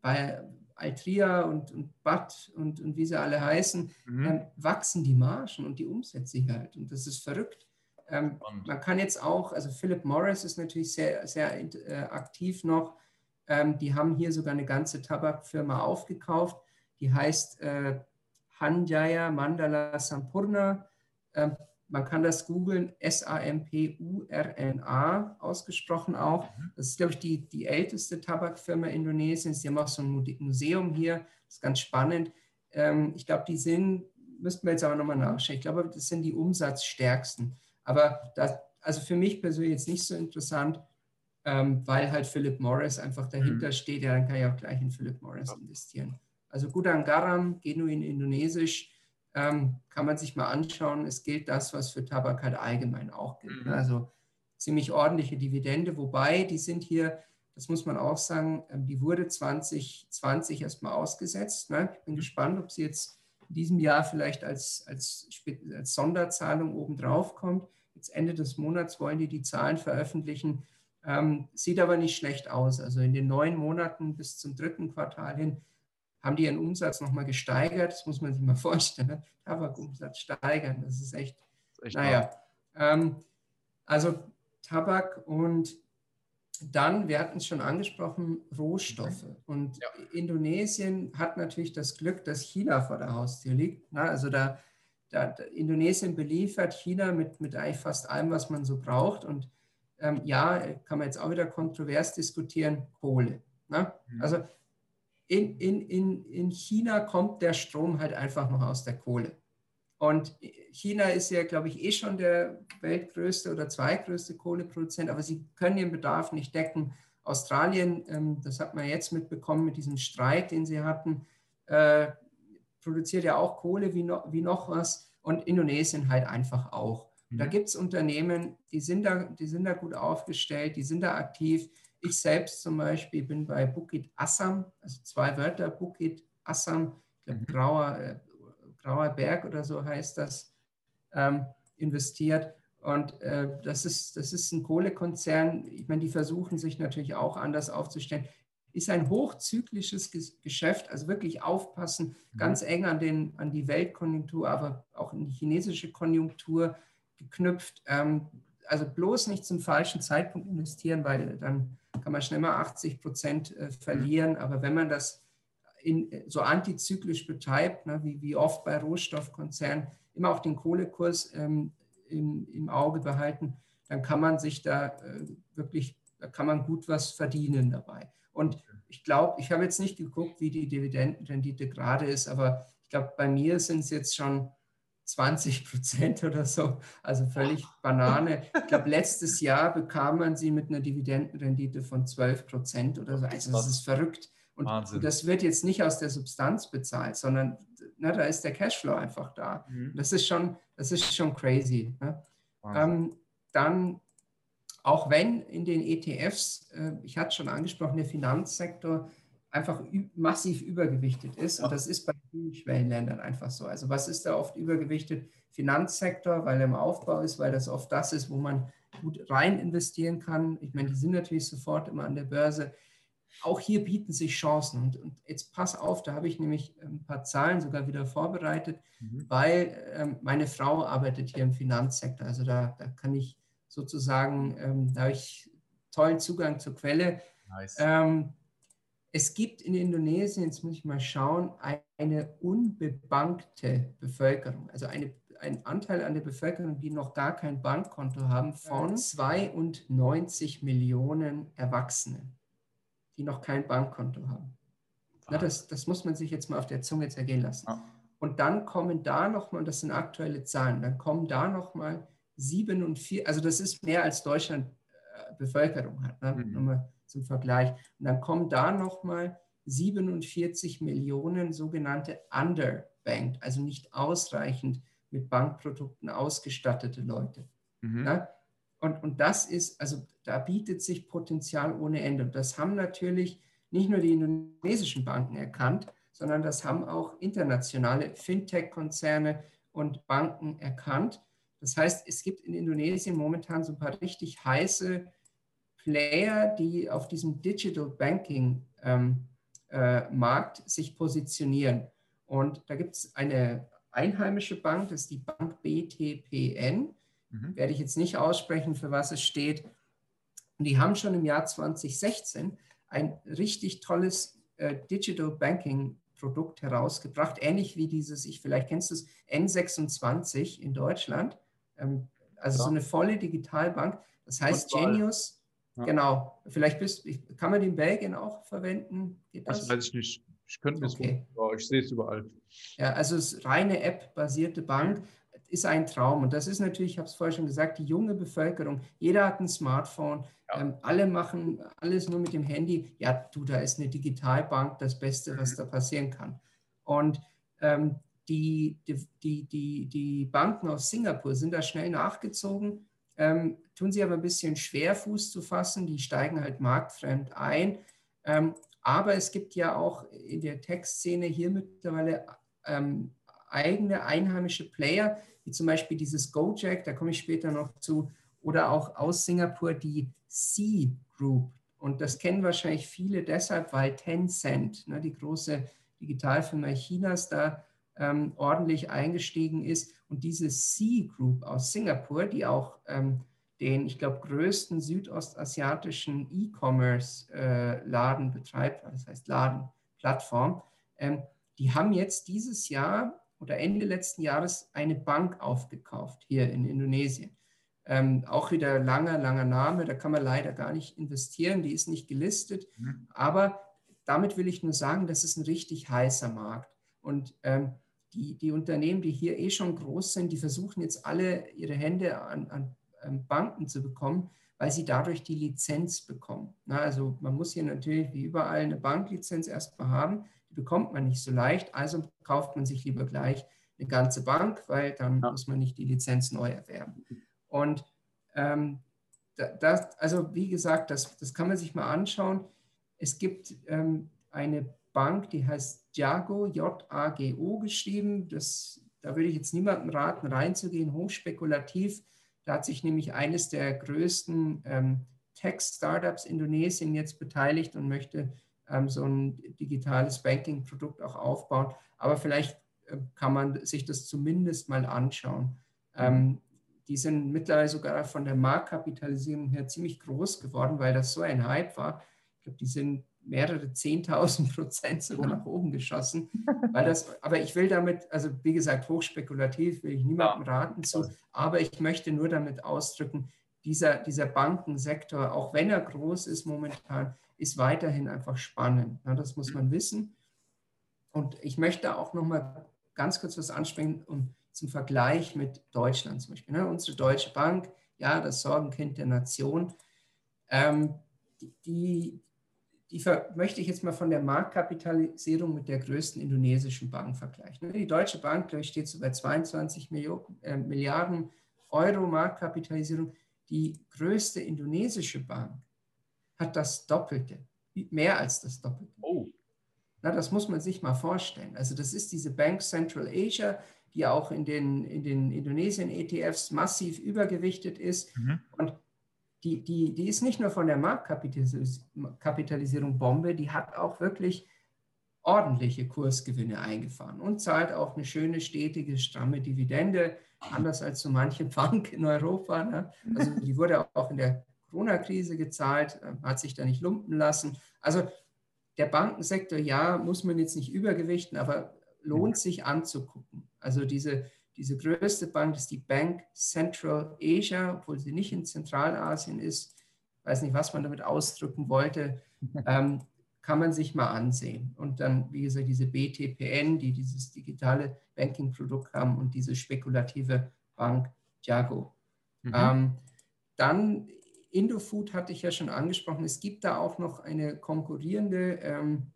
bei Altria und, und BAT und, und wie sie alle heißen, mhm. ähm, wachsen die Margen und die Umsätze halt. Und das ist verrückt. Ähm, man kann jetzt auch, also Philip Morris ist natürlich sehr, sehr äh, aktiv noch. Ähm, die haben hier sogar eine ganze Tabakfirma aufgekauft. Die heißt äh, Hanjaya Mandala Sampurna. Ähm, man kann das googeln, S-A-M-P-U-R-N-A ausgesprochen auch. Mhm. Das ist, glaube ich, die, die älteste Tabakfirma Indonesiens. Die haben auch so ein Museum hier. Das ist ganz spannend. Ähm, ich glaube, die sind, müssten wir jetzt aber nochmal nachschauen. Ich glaube, das sind die umsatzstärksten. Aber das, also für mich persönlich jetzt nicht so interessant, ähm, weil halt Philip Morris einfach dahinter mhm. steht. Ja, dann kann ich auch gleich in Philip Morris investieren. Also Gudang Garam, genuin indonesisch, ähm, kann man sich mal anschauen. Es gilt das, was für Tabak halt allgemein auch gilt. Mhm. Also ziemlich ordentliche Dividende, wobei die sind hier, das muss man auch sagen, ähm, die wurde 2020 erstmal ausgesetzt. Ne? Ich bin mhm. gespannt, ob sie jetzt in diesem Jahr vielleicht als, als, als Sonderzahlung obendrauf kommt. Jetzt Ende des Monats wollen die die Zahlen veröffentlichen. Ähm, sieht aber nicht schlecht aus. Also in den neun Monaten bis zum dritten Quartal hin haben die ihren Umsatz nochmal gesteigert. Das muss man sich mal vorstellen. Ne? Tabakumsatz steigern, das ist echt, das ist echt naja. Ähm, also Tabak und dann, wir hatten es schon angesprochen, Rohstoffe. Und ja. Indonesien hat natürlich das Glück, dass China vor der Haustür liegt. Na, also da, da, Indonesien beliefert China mit, mit eigentlich fast allem, was man so braucht. Und ähm, ja, kann man jetzt auch wieder kontrovers diskutieren, Kohle. Na? Mhm. Also in, in, in, in China kommt der Strom halt einfach noch aus der Kohle. Und China ist ja, glaube ich, eh schon der weltgrößte oder zweitgrößte Kohleproduzent, aber sie können ihren Bedarf nicht decken. Australien, ähm, das hat man jetzt mitbekommen mit diesem Streit, den sie hatten, äh, produziert ja auch Kohle wie, no, wie noch was und Indonesien halt einfach auch. Mhm. Da gibt es Unternehmen, die sind, da, die sind da gut aufgestellt, die sind da aktiv. Ich selbst zum Beispiel bin bei Bukit Assam, also zwei Wörter, Bukit Assam, ich glaube mhm. grauer, äh, grauer Berg oder so heißt das, ähm, investiert. Und äh, das, ist, das ist ein Kohlekonzern. Ich meine, die versuchen sich natürlich auch anders aufzustellen. Ist ein hochzyklisches Geschäft, also wirklich aufpassen, mhm. ganz eng an, den, an die Weltkonjunktur, aber auch in die chinesische Konjunktur geknüpft. Ähm, also bloß nicht zum falschen Zeitpunkt investieren, weil dann kann man schnell mal 80 Prozent äh, verlieren. Aber wenn man das in, so antizyklisch betreibt, ne, wie, wie oft bei Rohstoffkonzernen, immer auch den Kohlekurs ähm, im, im, Auge behalten, dann kann man sich da äh, wirklich, da kann man gut was verdienen dabei. Und ich glaube, ich habe jetzt nicht geguckt, wie die Dividendenrendite gerade ist, aber ich glaube, bei mir sind es jetzt schon 20 Prozent oder so, also völlig Banane. Ich glaube, letztes Jahr bekam man sie mit einer Dividendenrendite von 12 Prozent oder so. Also das ist verrückt. Und, und, das wird jetzt nicht aus der Substanz bezahlt, sondern na, da ist der Cashflow einfach da. Mhm. Das, ist schon, das ist schon crazy. Ne? Ähm, dann, auch wenn in den ETFs, äh, ich hatte schon angesprochen, der Finanzsektor einfach massiv übergewichtet ist. Und das ist bei vielen Schwellenländern einfach so. Also was ist da oft übergewichtet? Finanzsektor, weil er im Aufbau ist, weil das oft das ist, wo man gut rein investieren kann. Ich meine, die sind natürlich sofort immer an der Börse. Auch hier bieten sich Chancen. Und, und jetzt pass auf, da habe ich nämlich ein paar Zahlen sogar wieder vorbereitet, mhm. weil ähm, meine Frau arbeitet hier im Finanzsektor. Also da, da kann ich sozusagen, ähm, da habe ich tollen Zugang zur Quelle. Nice. Ähm, es gibt in Indonesien, jetzt muss ich mal schauen, eine unbebankte Bevölkerung, also eine, ein Anteil an der Bevölkerung, die noch gar kein Bankkonto haben, von 92 Millionen Erwachsenen, die noch kein Bankkonto haben. Na, das, das muss man sich jetzt mal auf der Zunge zergehen lassen. Und dann kommen da nochmal, und das sind aktuelle Zahlen, dann kommen da nochmal 47, also das ist mehr als Deutschland äh, Bevölkerung hat. Ne? Mhm zum Vergleich. Und dann kommen da nochmal 47 Millionen sogenannte underbanked, also nicht ausreichend mit Bankprodukten ausgestattete Leute. Mhm. Ne? Und, und das ist, also da bietet sich Potenzial ohne Ende. Und das haben natürlich nicht nur die indonesischen Banken erkannt, sondern das haben auch internationale Fintech-Konzerne und Banken erkannt. Das heißt, es gibt in Indonesien momentan so ein paar richtig heiße Player, die auf diesem Digital Banking ähm, äh, Markt sich positionieren. Und da gibt es eine einheimische Bank, das ist die Bank BTPN. Mhm. Werde ich jetzt nicht aussprechen, für was es steht. Und die haben schon im Jahr 2016 ein richtig tolles äh, Digital Banking Produkt herausgebracht, ähnlich wie dieses, ich vielleicht kennst du es, N26 in Deutschland. Ähm, also ja. so eine volle Digitalbank. Das heißt Genius, ja. genau. Vielleicht bist, kann man den Belgien auch verwenden? Geht das? das weiß ich nicht. Ich könnte es, okay. ich sehe es überall. Ja, also es ist reine App-basierte Bank ist ein Traum. Und das ist natürlich, ich habe es vorher schon gesagt, die junge Bevölkerung. Jeder hat ein Smartphone. Ja. Ähm, alle machen alles nur mit dem Handy. Ja, du, da ist eine Digitalbank das Beste, was mhm. da passieren kann. Und ähm, die, die, die, die, Banken aus Singapur sind da schnell nachgezogen, ähm, tun sie aber ein bisschen schwer, Fuß zu fassen. Die steigen halt marktfremd ein. Ähm, aber es gibt ja auch in der Tech-Szene hier mittlerweile ähm, eigene einheimische Player, wie zum Beispiel dieses Gojek, da komme ich später noch zu, oder auch aus Singapur die C Group. Und das kennen wahrscheinlich viele deshalb, weil Tencent, ne, die große Digitalfirma Chinas, da ähm, ordentlich eingestiegen ist. Und diese C Group aus Singapur, die auch ähm, den, ich glaube, größten südostasiatischen E-Commerce-Laden äh, betreibt, das heißt Laden, Plattform, ähm, die haben jetzt dieses Jahr oder Ende letzten Jahres eine Bank aufgekauft hier in Indonesien. Ähm, auch wieder langer, langer Name, da kann man leider gar nicht investieren, die ist nicht gelistet. Mhm. Aber damit will ich nur sagen, das ist ein richtig heißer Markt. Und ähm, die, die Unternehmen, die hier eh schon groß sind, die versuchen jetzt alle ihre Hände an, an, an Banken zu bekommen, weil sie dadurch die Lizenz bekommen. Na, also man muss hier natürlich wie überall eine Banklizenz erstmal haben bekommt man nicht so leicht, also kauft man sich lieber gleich eine ganze Bank, weil dann ja. muss man nicht die Lizenz neu erwerben. Und ähm, das, also wie gesagt, das, das kann man sich mal anschauen. Es gibt ähm, eine Bank, die heißt Jago, J-A-G-O geschrieben. Das, da würde ich jetzt niemandem raten, reinzugehen, hochspekulativ. Da hat sich nämlich eines der größten ähm, Tech-Startups Indonesien jetzt beteiligt und möchte ähm, so ein digitales Banking-Produkt auch aufbauen. Aber vielleicht äh, kann man sich das zumindest mal anschauen. Ähm, die sind mittlerweile sogar von der Marktkapitalisierung her ziemlich groß geworden, weil das so ein Hype war. Ich glaube, die sind mehrere 10.000 Prozent sogar nach oben geschossen. Weil das, aber ich will damit, also wie gesagt, hochspekulativ will ich niemandem raten zu, aber ich möchte nur damit ausdrücken, dieser, dieser Bankensektor, auch wenn er groß ist momentan, ist weiterhin einfach spannend. Ja, das muss man wissen. Und ich möchte auch noch mal ganz kurz was ansprechen um, zum Vergleich mit Deutschland zum Beispiel. Ne? Unsere Deutsche Bank, ja, das Sorgenkind der Nation, ähm, die, die, möchte ich jetzt mal von der Marktkapitalisierung mit der größten indonesischen Bank vergleichen. Die Deutsche Bank, glaube ich, steht so bei 22 Millionen, äh, Milliarden Euro Marktkapitalisierung. Die größte indonesische Bank hat das Doppelte, mehr als das Doppelte. Oh. Na, das muss man sich mal vorstellen. Also das ist diese Bank Central Asia, die auch in den, in den Indonesien-ETFs massiv übergewichtet ist. Mhm. Und die, die, die ist nicht nur von der Marktkapitalisierung Bombe, die hat auch wirklich ordentliche Kursgewinne eingefahren und zahlt auch eine schöne, stetige, stramme Dividende, anders als so manche Bank in Europa. Ne? Also die wurde auch in der Corona-Krise gezahlt, äh, hat sich da nicht lumpen lassen. Also der Bankensektor, ja, muss man jetzt nicht übergewichten, aber lohnt sich anzugucken. Also diese, diese größte Bank ist die Bank Central Asia, obwohl sie nicht in Zentralasien ist. Ich weiß nicht, was man damit ausdrücken wollte. Ähm, kann man sich mal ansehen. Und dann, wie gesagt, diese BTPN, die dieses digitale Banking-Produkt haben und diese spekulative Bank Jago. Mhm. Ähm, dann Indofood hatte ich ja schon angesprochen. Es gibt da auch noch eine konkurrierende ähm,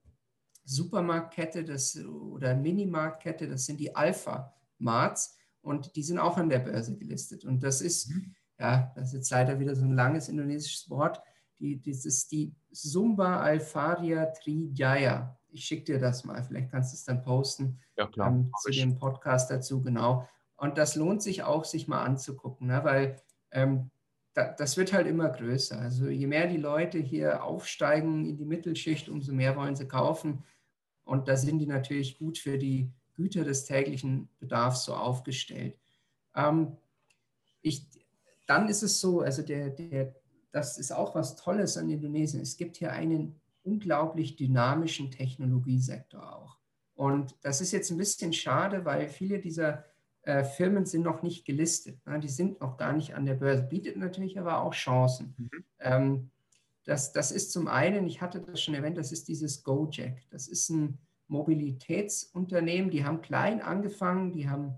Supermarktkette das, oder Minimarktkette, das sind die Alpha Marts und die sind auch an der Börse gelistet. Und das ist, mhm. ja, das ist jetzt leider wieder so ein langes indonesisches Wort, die, das ist die Sumba Alfaria Trijaya. Ich schicke dir das mal, vielleicht kannst du es dann posten ja, klar, ähm, zu dem Podcast dazu, genau. Und das lohnt sich auch, sich mal anzugucken, ne? weil ähm, da, das wird halt immer größer. Also je mehr die Leute hier aufsteigen in die Mittelschicht, umso mehr wollen sie kaufen. Und da sind die natürlich gut für die Güter des täglichen Bedarfs so aufgestellt. Ähm, ich, dann ist es so, also der, der, das ist auch was Tolles an Indonesien. Es gibt hier einen unglaublich dynamischen Technologiesektor auch. Und das ist jetzt ein bisschen schade, weil viele dieser äh, Firmen sind noch nicht gelistet. Ne? Die sind noch gar nicht an der Börse, bietet natürlich aber auch Chancen. Mhm. Ähm, das, das ist zum einen, ich hatte das schon erwähnt, das ist dieses Gojek. Das ist ein Mobilitätsunternehmen, die haben klein angefangen, die haben,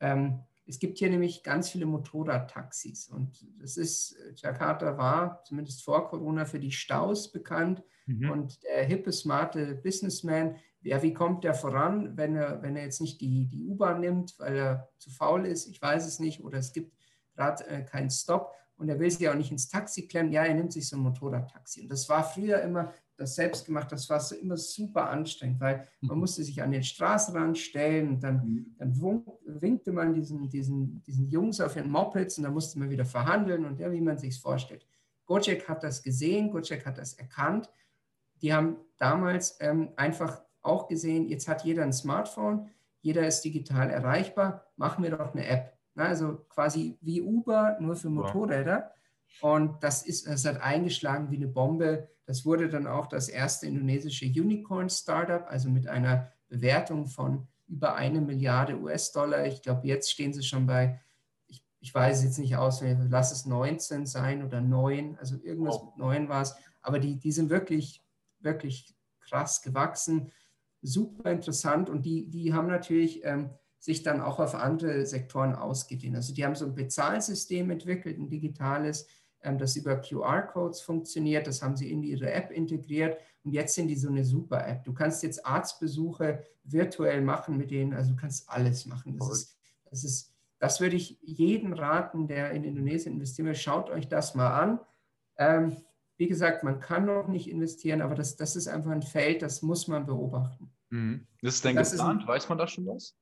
ähm, es gibt hier nämlich ganz viele Motorradtaxis und das ist, Jakarta war zumindest vor Corona für die Staus bekannt mhm. und der hippe, smarte Businessman ja, wie kommt der voran, wenn er, wenn er jetzt nicht die, die U-Bahn nimmt, weil er zu faul ist? Ich weiß es nicht. Oder es gibt gerade äh, keinen Stop und er will sich auch nicht ins Taxi klemmen. Ja, er nimmt sich so ein Motorradtaxi. Und das war früher immer das selbst gemacht, das war so immer super anstrengend, weil man mhm. musste sich an den Straßenrand stellen und dann, mhm. dann winkte man diesen, diesen, diesen Jungs auf ihren Mopeds und dann musste man wieder verhandeln und ja, wie man sich es vorstellt. Gojek hat das gesehen, Gojek hat das erkannt. Die haben damals ähm, einfach auch gesehen, jetzt hat jeder ein Smartphone, jeder ist digital erreichbar, machen wir doch eine App. Also quasi wie Uber, nur für Motorräder. Und das, ist, das hat eingeschlagen wie eine Bombe. Das wurde dann auch das erste indonesische Unicorn-Startup, also mit einer Bewertung von über eine Milliarde US-Dollar. Ich glaube, jetzt stehen sie schon bei, ich, ich weiß jetzt nicht aus, lass es 19 sein oder 9, also irgendwas oh. mit 9 war es. Aber die, die sind wirklich, wirklich krass gewachsen super interessant und die, die haben natürlich ähm, sich dann auch auf andere Sektoren ausgedehnt. Also die haben so ein Bezahlsystem entwickelt, ein digitales, das über QR-Codes funktioniert. Das haben sie in ihre App integriert und jetzt sind die so eine super App. Du kannst jetzt Arztbesuche virtuell machen mit denen, also du kannst alles machen. Das ist, das ist das würde ich jedem raten, der in Indonesien investieren will. Schaut euch das mal an. Ähm, wie gesagt, man kann noch nicht investieren, aber das, das ist einfach ein Feld, das muss man beobachten. Mhm. Ist es denn das geplant? Ein, weiß man da schon was?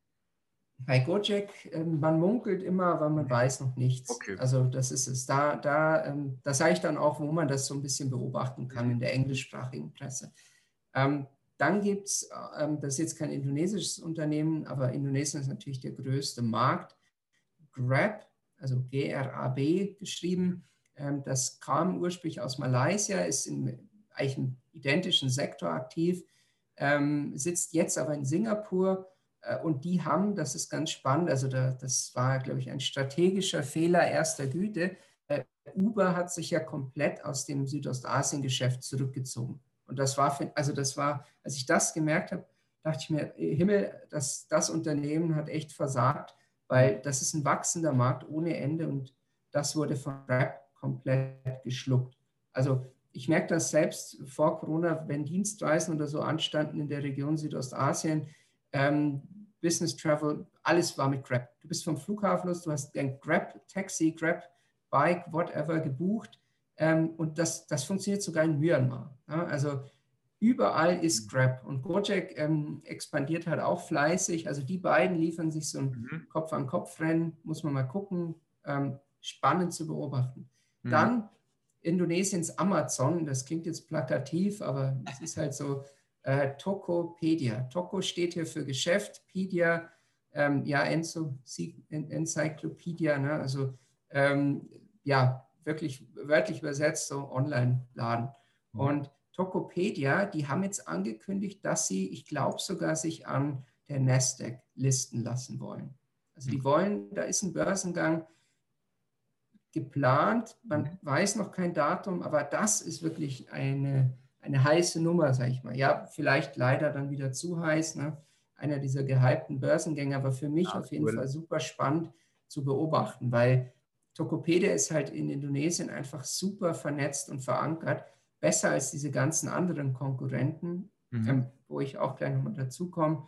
Bei Gojek, ähm, man munkelt immer, aber man weiß noch nichts. Okay. Also das ist es. Da, da, ähm, da sage ich dann auch, wo man das so ein bisschen beobachten kann in der englischsprachigen Presse. Ähm, dann gibt es, ähm, das ist jetzt kein indonesisches Unternehmen, aber Indonesien ist natürlich der größte Markt. Grab, also G-R-A-B geschrieben, das kam ursprünglich aus Malaysia, ist in eigentlich einem identischen Sektor aktiv, sitzt jetzt aber in Singapur äh, und die haben, das ist ganz spannend, also da, das war, glaube ich, ein strategischer Fehler erster Güte. Äh, Uber hat sich ja komplett aus dem Südostasien-Geschäft zurückgezogen. Und das war, also das war, als ich das gemerkt habe, dachte ich mir, Himmel, das, das Unternehmen hat echt versagt, weil das ist ein wachsender Markt ohne Ende und das wurde von Grab komplett geschluckt. Also ich merke das selbst vor Corona, wenn Dienstreisen oder so anstanden in der Region Südostasien, ähm, Business Travel, alles war mit Grab. Du bist vom Flughafen los, du hast ein Grab-Taxi, Grab-Bike, whatever gebucht ähm, und das, das funktioniert sogar in Myanmar. Ja? Also überall ist Grab und Gojek ähm, expandiert halt auch fleißig. Also die beiden liefern sich so ein mhm. Kopf-an-Kopf-Rennen, muss man mal gucken, ähm, spannend zu beobachten. Mhm. Dann Indonesiens Amazon, das klingt jetzt plakativ, aber es ist halt so, äh, Tokopedia. Toko steht hier für Geschäft, Pedia, ähm, ja, Enzo, Enzyklopädia, ne? also ähm, ja, wirklich wörtlich übersetzt, so Online-Laden. Mhm. Und Tokopedia, die haben jetzt angekündigt, dass sie, ich glaube sogar, sich an der Nasdaq listen lassen wollen. Also die mhm. wollen, da ist ein Börsengang, geplant. Man mhm. weiß noch kein Datum, aber das ist wirklich eine, eine heiße Nummer, sage ich mal. Ja, vielleicht leider dann wieder zu heiß, ne? einer dieser gehypten Börsengänge, aber für mich ja, auf jeden cool. Fall super spannend zu beobachten, weil Tokopedia ist halt in Indonesien einfach super vernetzt und verankert, besser als diese ganzen anderen Konkurrenten, mhm. ähm, wo ich auch gleich nochmal dazu komme.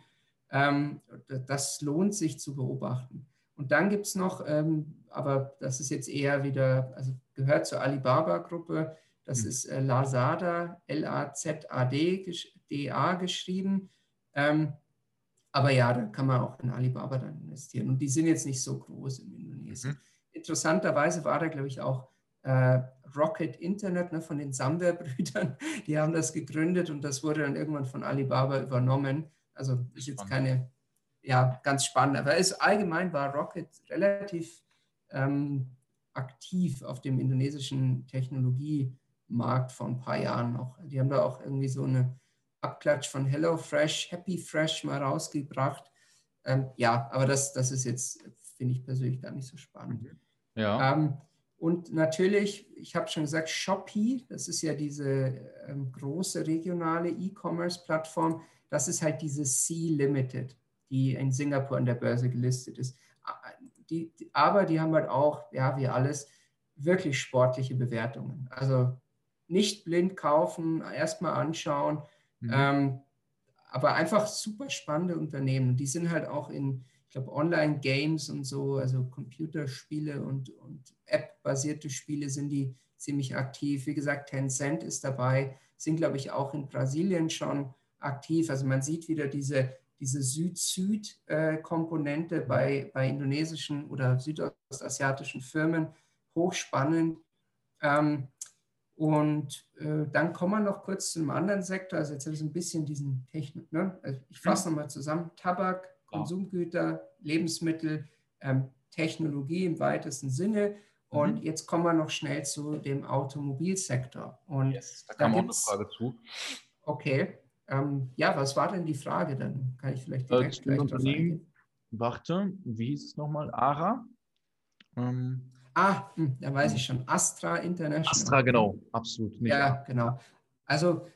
Ähm, das lohnt sich zu beobachten. Und dann gibt es noch ähm, aber das ist jetzt eher wieder, also gehört zur Alibaba-Gruppe. Das mhm. ist äh, Lazada, L-A-Z-A-D, D-A geschrieben. Ähm, aber ja, da kann man auch in Alibaba dann investieren. Und die sind jetzt nicht so groß in Indonesien. Mhm. Interessanterweise war da, glaube ich, auch äh, Rocket Internet ne, von den Samwer-Brüdern. Die haben das gegründet und das wurde dann irgendwann von Alibaba übernommen. Also ist jetzt keine, ja, ganz spannend. Aber es, allgemein war Rocket relativ ähm, aktiv auf dem indonesischen Technologiemarkt vor ein paar Jahren noch. Die haben da auch irgendwie so eine Abklatsch von HelloFresh, Happy Fresh mal rausgebracht. Ähm, ja, aber das, das ist jetzt, finde ich persönlich gar nicht so spannend. Mhm. Ja. Ähm, und natürlich, ich habe schon gesagt, Shopee, das ist ja diese ähm, große regionale E-Commerce-Plattform, das ist halt diese C-Limited, die in Singapur an der Börse gelistet ist. Die, aber die haben halt auch, ja, wie alles, wirklich sportliche Bewertungen. Also nicht blind kaufen, erstmal anschauen, mhm. ähm, aber einfach super spannende Unternehmen. Die sind halt auch in, ich glaube, Online-Games und so, also Computerspiele und, und App-basierte Spiele sind die ziemlich aktiv. Wie gesagt, Tencent ist dabei, sind, glaube ich, auch in Brasilien schon aktiv. Also man sieht wieder diese, diese Süd-Süd-Komponente bei, bei indonesischen oder südostasiatischen Firmen. Hochspannend. Ähm, und äh, dann kommen wir noch kurz zu einem anderen Sektor. Also jetzt habe ich so ein bisschen diesen Technik, ne? also ich fasse nochmal zusammen. Tabak, Konsumgüter, Lebensmittel, ähm, Technologie im weitesten Sinne. Und mhm. jetzt kommen wir noch schnell zu dem Automobilsektor. Und yes, da kam da auch eine Frage zu. Okay. Ähm, ja, was war denn die Frage? Dann kann ich vielleicht äh, direkt äh, gleich Unternehmen. Warte, wie ist es nochmal? ARA? Ähm, ah, hm, da weiß ich schon. Astra International. Astra, genau, absolut. Nicht. Ja, genau. Also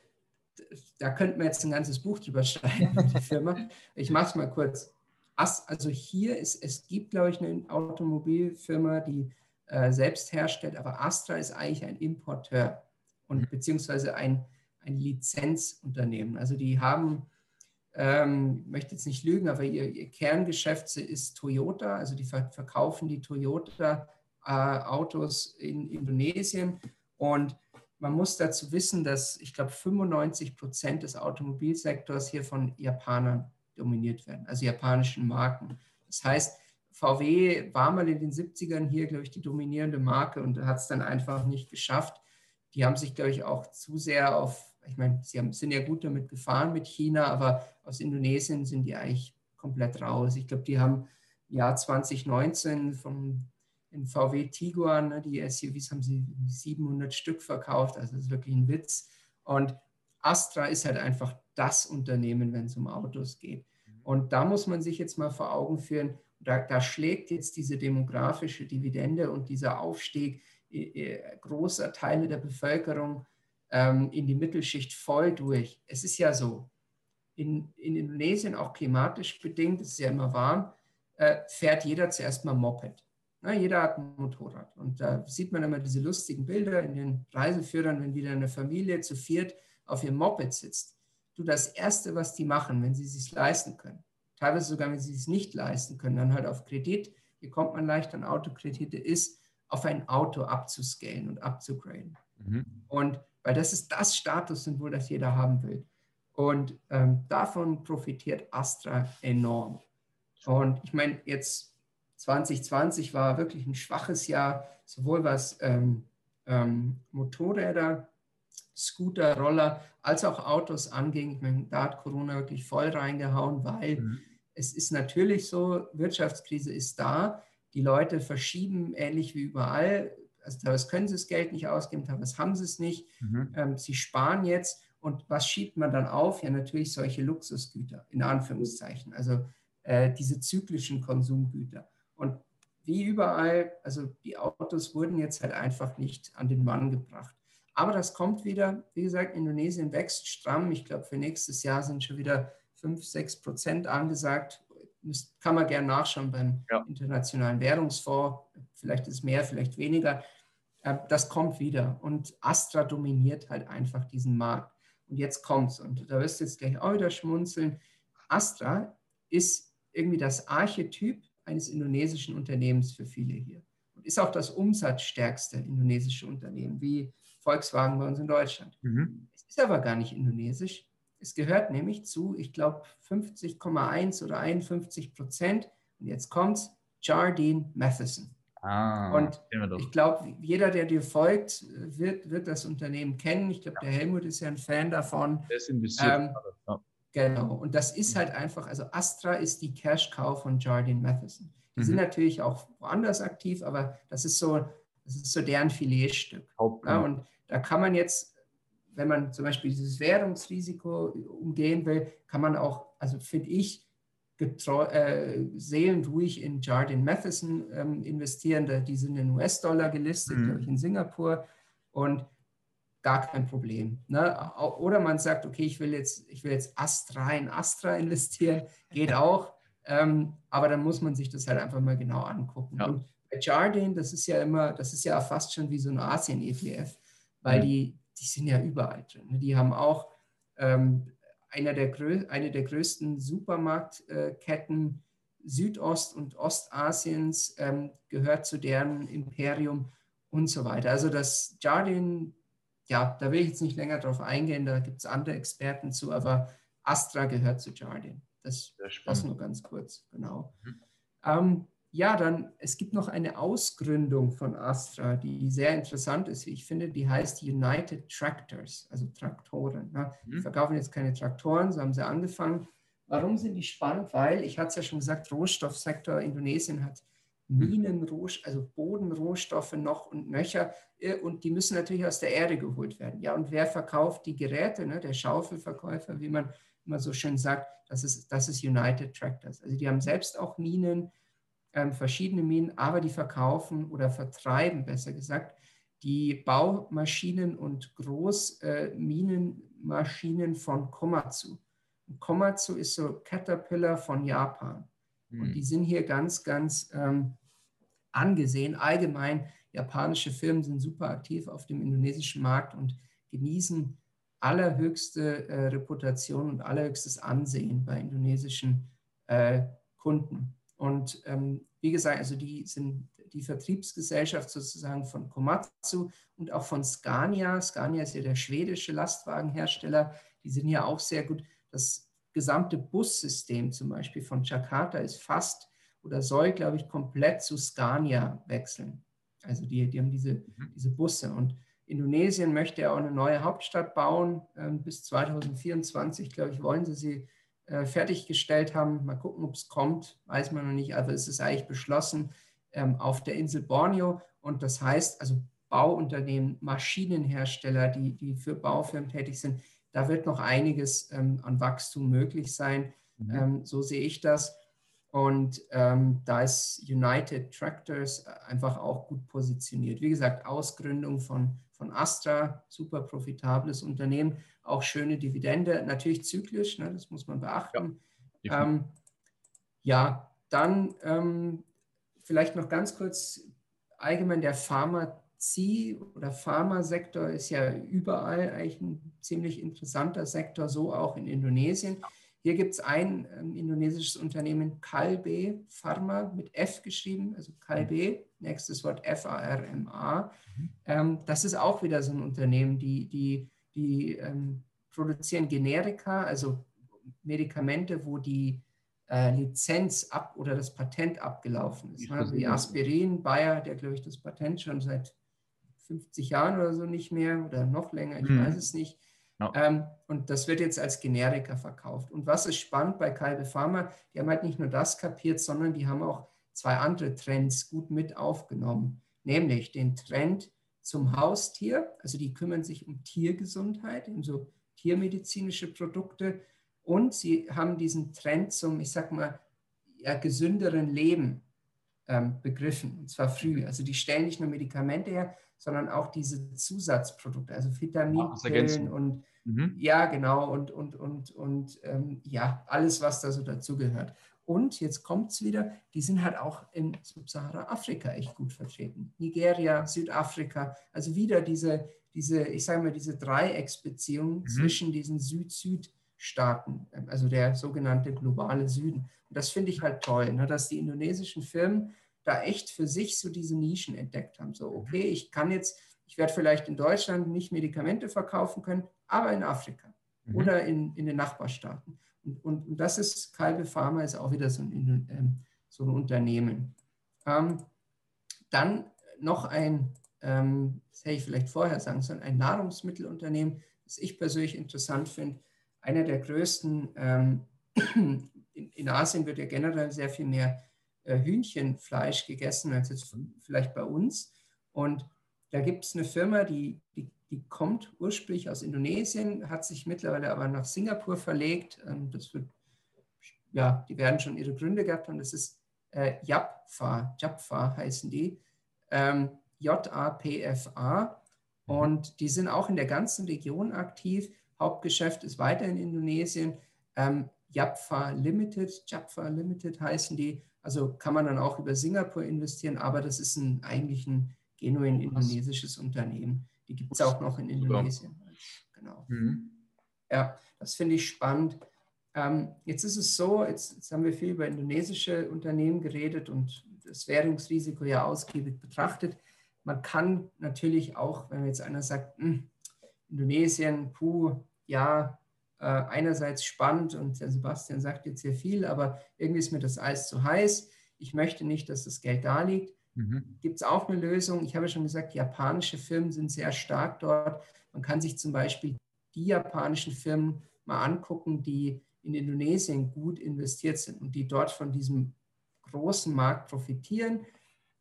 da könnten wir jetzt ein ganzes Buch drüber schreiben, die Firma. Ich mache es mal kurz. Also hier ist, es gibt, glaube ich, eine Automobilfirma, die äh, selbst herstellt, aber Astra ist eigentlich ein Importeur und mhm. beziehungsweise ein ein Lizenzunternehmen. Also die haben, ähm, ich möchte jetzt nicht lügen, aber ihr, ihr Kerngeschäft ist Toyota. Also die verkaufen die Toyota-Autos äh, in Indonesien. Und man muss dazu wissen, dass ich glaube 95 Prozent des Automobilsektors hier von Japanern dominiert werden, also japanischen Marken. Das heißt, VW war mal in den 70ern hier, glaube ich, die dominierende Marke und hat es dann einfach nicht geschafft. Die haben sich, glaube ich, auch zu sehr auf ich meine, sie haben, sind ja gut damit gefahren mit China, aber aus Indonesien sind die eigentlich komplett raus. Ich glaube, die haben im Jahr 2019 vom in VW Tiguan, ne, die SUVs haben sie 700 Stück verkauft, also das ist wirklich ein Witz. Und Astra ist halt einfach das Unternehmen, wenn es um Autos geht. Und da muss man sich jetzt mal vor Augen führen, da, da schlägt jetzt diese demografische Dividende und dieser Aufstieg äh, äh, großer Teile der Bevölkerung ähm, in die Mittelschicht voll durch. Es ist ja so, in, in Indonesien auch klimatisch bedingt, es ist ja immer warm, äh, fährt jeder zuerst mal Moped. Na, jeder hat ein Motorrad. Und da sieht man immer diese lustigen Bilder in den Reiseführern, wenn wieder eine Familie zu viert auf ihrem Moped sitzt. Du, das Erste, was die machen, wenn sie es sich leisten können, teilweise sogar, wenn sie es nicht leisten können, dann halt auf Kredit, hier kommt man leicht an Autokredite, ist, auf ein Auto abzuscalen und abzugraden. Mhm. Und weil das ist das Statussymbol, das jeder haben will. Und ähm, davon profitiert Astra enorm. Und ich meine, jetzt 2020 war wirklich ein schwaches Jahr, sowohl was ähm, ähm, Motorräder, Scooter, Roller als auch Autos anging. Ich meine, da hat Corona wirklich voll reingehauen, weil mhm. es ist natürlich so, Wirtschaftskrise ist da. Die Leute verschieben ähnlich wie überall also teilweise können sie das Geld nicht ausgeben, teilweise haben sie es nicht. Mhm. Ähm, sie sparen jetzt. Und was schiebt man dann auf? Ja, natürlich solche Luxusgüter, in Anführungszeichen. Also äh, diese zyklischen Konsumgüter. Und wie überall, also die Autos wurden jetzt halt einfach nicht an den Mann gebracht. Aber das kommt wieder, wie gesagt, Indonesien wächst stramm. Ich glaube, für nächstes Jahr sind schon wieder 5, 6 Prozent angesagt. Kann man gerne nachschauen beim ja. Internationalen Währungsfonds. Vielleicht ist es mehr, vielleicht weniger. Äh, das kommt wieder. Und Astra dominiert halt einfach diesen Markt. Und jetzt kommt's. Und da wirst du jetzt gleich auch wieder schmunzeln. Astra ist irgendwie das Archetyp eines indonesischen Unternehmens für viele hier. und ist auch das umsatzstärkste indonesische Unternehmen, wie Volkswagen bei uns in Deutschland. Mhm. Es ist aber gar nicht indonesisch. Es gehört nämlich zu, ich glaube, 50,1 oder 51 Prozent. Und jetzt kommt's, Jardine Matheson. Ah, und ich glaube, jeder, der dir folgt, wird, wird das Unternehmen kennen. Ich glaube, ja. der Helmut ist ja ein Fan davon. Der ist investiert. Ähm, ja. Genau. Und das ist halt einfach, also Astra ist die Cash-Cow von Jardine Matheson. Die mhm. sind natürlich auch woanders aktiv, aber das ist so, das ist so deren Filetstück. Ja, und da kann man jetzt, wenn man zum Beispiel dieses Währungsrisiko umgehen will, kann man auch, also finde ich, getreu, äh, seelenruhig in Jardine Matheson ähm, investieren. Die sind in US-Dollar gelistet, mhm. glaube ich, in Singapur. Und gar kein Problem. Ne? Oder man sagt, okay, ich will jetzt, ich will jetzt Astra in Astra investieren, geht auch. Ähm, aber dann muss man sich das halt einfach mal genau angucken. Ja. Und bei Jardine, das ist ja immer, das ist ja fast schon wie so ein Asien-ETF, weil mhm. die, die sind ja überall drin. Ne? Die haben auch ähm, einer der, eine der größten Supermarktketten Südost- und Ostasiens ähm, gehört zu deren Imperium und so weiter. Also das Jardine, ja, da will ich jetzt nicht länger drauf eingehen, da gibt es andere Experten zu, aber Astra gehört zu Jardine. Das, das nur ganz kurz, genau. Mhm. Ähm, ja, dann, es gibt noch eine Ausgründung von Astra, die sehr interessant ist, wie ich finde. Die heißt United Tractors, also Traktoren. Ne? Mhm. Die verkaufen jetzt keine Traktoren, so haben sie angefangen. Warum sind die spannend? Weil, ich hatte es ja schon gesagt, Rohstoffsektor Indonesien hat Minen, also Bodenrohstoffe noch und nöcher äh, und die müssen natürlich aus der Erde geholt werden. Ja, und wer verkauft die Geräte? Ne? Der Schaufelverkäufer, wie man immer so schön sagt, das ist, das ist United Tractors. Also die haben selbst auch Minen, ähm, verschiedene Minen, aber die verkaufen oder vertreiben, besser gesagt, die Baumaschinen und Großminenmaschinen äh, von Komatsu. Und Komatsu ist so Caterpillar von Japan. Und hm. die sind hier ganz, ganz ähm, angesehen. Allgemein, japanische Firmen sind super aktiv auf dem indonesischen Markt und genießen allerhöchste äh, Reputation und allerhöchstes Ansehen bei indonesischen äh, Kunden. Und ähm, wie gesagt, also die sind die Vertriebsgesellschaft sozusagen von Komatsu und auch von Scania. Scania ist ja der schwedische Lastwagenhersteller. Die sind ja auch sehr gut. Das gesamte Bussystem zum Beispiel von Jakarta ist fast oder soll, glaube ich, komplett zu Scania wechseln. Also die, die haben diese, mhm. diese Busse. Und Indonesien möchte ja auch eine neue Hauptstadt bauen. Ähm, bis 2024, glaube ich, wollen sie sie äh, fertiggestellt haben. Mal gucken, ob es kommt, weiß man noch nicht. Es ist eigentlich beschlossen ähm, auf der Insel Borneo. Und das heißt, also Bauunternehmen, Maschinenhersteller, die, die für Baufirmen tätig sind, da wird noch einiges ähm, an Wachstum möglich sein. Mhm. Ähm, so sehe ich das. Und ähm, da ist United Tractors einfach auch gut positioniert. Wie gesagt, Ausgründung von, von Astra, super profitables Unternehmen auch schöne Dividende, natürlich zyklisch, ne, das muss man beachten. Ja, ähm, ja dann ähm, vielleicht noch ganz kurz allgemein der Pharmazie oder Pharmasektor ist ja überall eigentlich ein ziemlich interessanter Sektor, so auch in Indonesien. Hier gibt es ein ähm, indonesisches Unternehmen, Kalbe Pharma, mit F geschrieben, also Kalbe, nächstes Wort F-A-R-M-A. Mhm. Ähm, das ist auch wieder so ein Unternehmen, die, die die ähm, produzieren Generika, also Medikamente, wo die äh, Lizenz ab oder das Patent abgelaufen ist. Ne? Wie Aspirin, Bayer, der glaube ich das Patent schon seit 50 Jahren oder so nicht mehr oder noch länger, ich hm. weiß es nicht. No. Ähm, und das wird jetzt als Generika verkauft. Und was ist spannend bei Kalbe Pharma? Die haben halt nicht nur das kapiert, sondern die haben auch zwei andere Trends gut mit aufgenommen. Nämlich den Trend, zum Haustier. Also die kümmern sich um Tiergesundheit, um so tiermedizinische Produkte. Und sie haben diesen Trend zum, ich sag mal, ja, gesünderen Leben ähm, begriffen, und zwar früh. Also die stellen nicht nur Medikamente her, sondern auch diese Zusatzprodukte, also Vitaminpillen und mhm. ja, genau, und, und, und, und ähm, ja, alles, was da so dazugehört. Und jetzt kommt es wieder, die sind halt auch in Subsahara-Afrika echt gut vertreten. Nigeria, Südafrika, also wieder diese, diese ich sage mal, diese Dreiecksbeziehung mhm. zwischen diesen Süd-Süd-Staaten, also der sogenannte globale Süden. Und das finde ich halt toll, ne, dass die indonesischen Firmen da echt für sich so diese Nischen entdeckt haben. So, okay, ich kann jetzt, ich werde vielleicht in Deutschland nicht Medikamente verkaufen können, aber in Afrika mhm. oder in, in den Nachbarstaaten. Und, und, und, das ist, Kalbe Pharma ist auch wieder so ein, ähm, so ein Unternehmen. Ähm, dann noch ein, ähm, das hätte ich vielleicht vorher sagen sollen, ein Nahrungsmittelunternehmen, das ich persönlich interessant finde. Einer der größten, ähm, in, in, Asien wird ja generell sehr viel mehr Hühnchenfleisch gegessen als jetzt vielleicht bei uns. Und da gibt es eine Firma, die, die, die kommt ursprünglich aus Indonesien, hat sich mittlerweile aber nach Singapur verlegt. Ähm, das wird, ja, die werden schon ihre Gründe gehabt haben. Das ist äh, Japfa, Japfa heißen die. Ähm, J-A-P-F-A. Mhm. Und die sind auch in der ganzen Region aktiv. Hauptgeschäft ist weiter in Indonesien. Ähm, Japfa Limited, Japfa Limited heißen die. Also kann man dann auch über Singapur investieren, aber das ist ein, eigentlich ein genuin indonesisches Unternehmen. Die gibt es auch noch in Indonesien. Genau. Mhm. Ja, das finde ich spannend. Ähm, jetzt ist es so, jetzt, jetzt, haben wir viel über indonesische Unternehmen geredet und das Währungsrisiko ja ausgiebig betrachtet. Man kann natürlich auch, wenn jetzt einer sagt, hm, Indonesien, puh, ja, einerseits spannend und der Sebastian sagt jetzt sehr viel, aber irgendwie ist mir das Eis zu heiß. Ich möchte nicht, dass das Geld da liegt. Mhm. Gibt es auch eine Lösung? Ich habe schon gesagt, japanische Firmen sind sehr stark dort. Man kann sich zum Beispiel die japanischen Firmen mal angucken, die in Indonesien gut investiert sind und die dort von diesem großen Markt profitieren.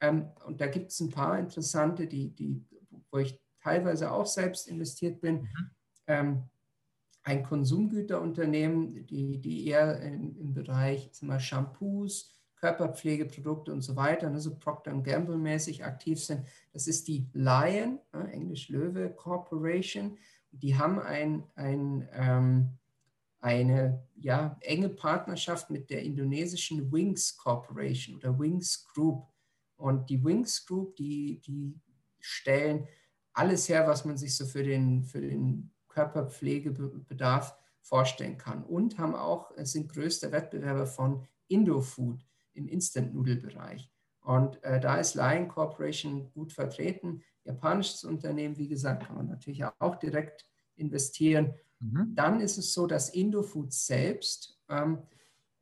Ähm, und da gibt es ein paar interessante, die, die, wo ich teilweise auch selbst investiert bin. Mhm. Ein Konsumgüterunternehmen, die, die eher im, im Bereich mal, Shampoos, Körperpflegeprodukte und so weiter, also Procter Gamble mäßig aktiv sind. Das ist die Lion, äh, Englisch Löwe Corporation. Die haben ein, ein, ähm, eine ja, enge Partnerschaft mit der indonesischen Wings Corporation oder Wings Group. Und die Wings Group, die, die stellen alles her, was man sich so für den, für den Körperpflegebedarf vorstellen kann. Und haben auch, sind größter Wettbewerber von Indofood im Instant-Nudel-Bereich. Und äh, da ist Lion Corporation gut vertreten. Japanisches Unternehmen, wie gesagt, kann man natürlich auch direkt investieren. Mhm. Dann ist es so, dass Indofood selbst ähm,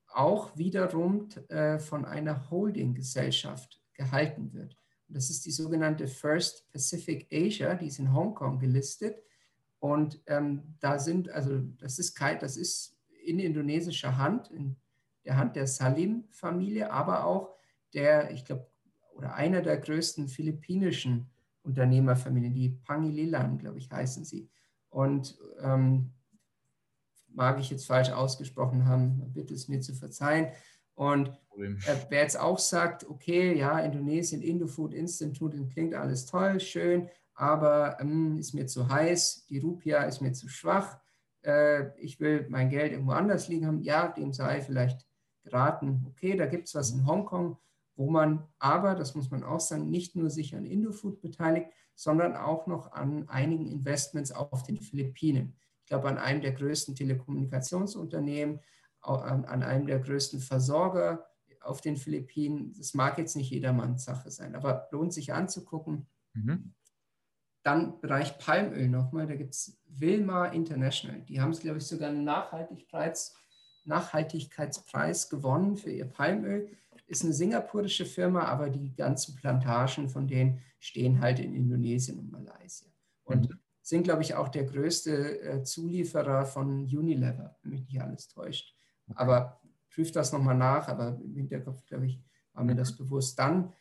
auch wiederum äh, von einer Holding-Gesellschaft gehalten wird. Und das ist die sogenannte First Pacific Asia, die ist in Hongkong gelistet. Und ähm, da sind, also das ist kein, das ist in indonesischer Hand, in der Hand der Salim-Familie, aber auch der, ich glaube, oder einer der größten philippinischen Unternehmerfamilien, die Pangililan, glaube ich, heißen sie. Und ähm, mag ich jetzt falsch ausgesprochen haben, bitte es mir zu verzeihen. Und äh, wer jetzt auch sagt, okay, ja, Indonesien, Indofood, Instant Food, klingt alles toll, schön, aber ähm, ist mir zu heiß, die Rupia ist mir zu schwach, äh, ich will mein Geld irgendwo anders liegen haben, ja, dem sei vielleicht geraten, okay, da gibt es was in Hongkong, wo man aber, das muss man auch sagen, nicht nur sich an Indofood beteiligt, sondern auch noch an einigen Investments auf den Philippinen. Ich glaube, an einem der größten Telekommunikationsunternehmen, an einem der größten Versorger auf den Philippinen. Das mag jetzt nicht jedermanns Sache sein, aber lohnt sich anzugucken. Mhm. Dann Bereich Palmöl nochmal, da gibt es Wilmar International. Die haben es, glaube ich, sogar einen Nachhaltigkeits, Nachhaltigkeitspreis gewonnen für ihr Palmöl. Ist eine singapurische Firma, aber die ganzen Plantagen von denen stehen halt in Indonesien und Malaysia. Und mhm. sind, glaube ich, auch der größte äh, Zulieferer von Unilever, wenn mich nicht alles täuscht. Aber prüft das nochmal nach, aber im Hinterkopf, glaube ich, war mir das bewusst. Dann,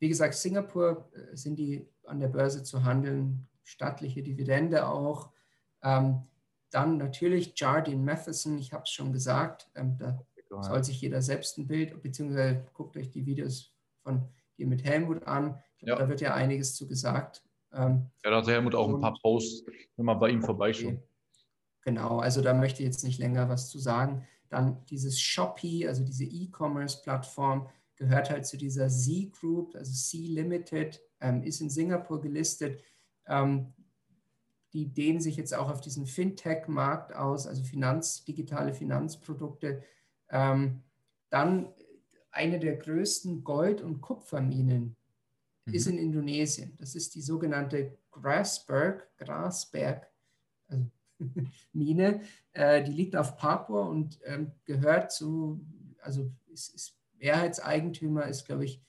wie gesagt, Singapur äh, sind die an der Börse zu handeln, staatliche Dividende auch. Ähm, dann natürlich Jardine Matheson, ich habe es schon gesagt, ähm, da soll sich jeder selbst ein Bild, beziehungsweise guckt euch die Videos von dir mit Helmut an. Glaub, ja. Da wird ja einiges zu gesagt. Ähm, ja, da hat Helmut auch ein paar Posts, wenn man bei ihm vorbeischaut. Okay. Genau, also da möchte ich jetzt nicht länger was zu sagen. Dann dieses Shopee, also diese E-Commerce-Plattform, gehört halt zu dieser Z Group, also C Limited, ähm, ist in Singapur gelistet. Ähm, die dehnen sich jetzt auch auf diesen Fintech-Markt aus, also Finanz, digitale Finanzprodukte. Ähm, dann eine der größten Gold- und Kupferminen mhm. ist in Indonesien. Das ist die sogenannte Grasberg, Grasberg also Mine. Äh, die liegt auf Papua und ähm, gehört zu, also ist, ist Mehrheitseigentümer ist, glaube ich,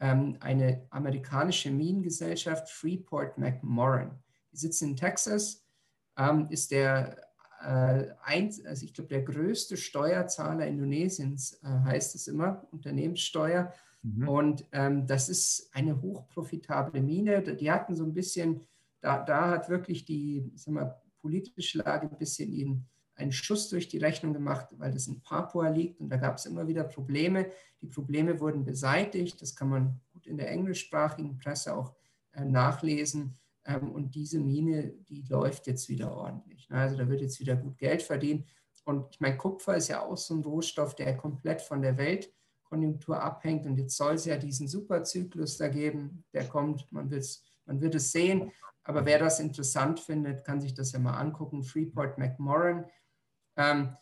ähm, eine amerikanische Minengesellschaft, Freeport McMoran. Die sitzt in Texas, ähm, ist der äh, also ich glaube, der größte Steuerzahler Indonesiens, äh, heißt es immer, Unternehmenssteuer. Mhm. Und ähm, das ist eine hochprofitable Mine. Die hatten so ein bisschen, da, da hat wirklich die sag mal, politische Lage ein bisschen ihnen einen Schuss durch die Rechnung gemacht, weil das in Papua liegt und da gab es immer wieder Probleme. Die Probleme wurden beseitigt, das kann man gut in der englischsprachigen Presse auch äh, nachlesen. Ähm, und diese Mine, die läuft jetzt wieder ordentlich. Ne? Also da wird jetzt wieder gut Geld verdient. Und ich meine, Kupfer ist ja auch so ein Rohstoff, der komplett von der Weltkonjunktur abhängt. Und jetzt soll es ja diesen Superzyklus da geben, der kommt, man, man wird es sehen. Aber wer das interessant findet, kann sich das ja mal angucken. Freeport McMoran. Ähm,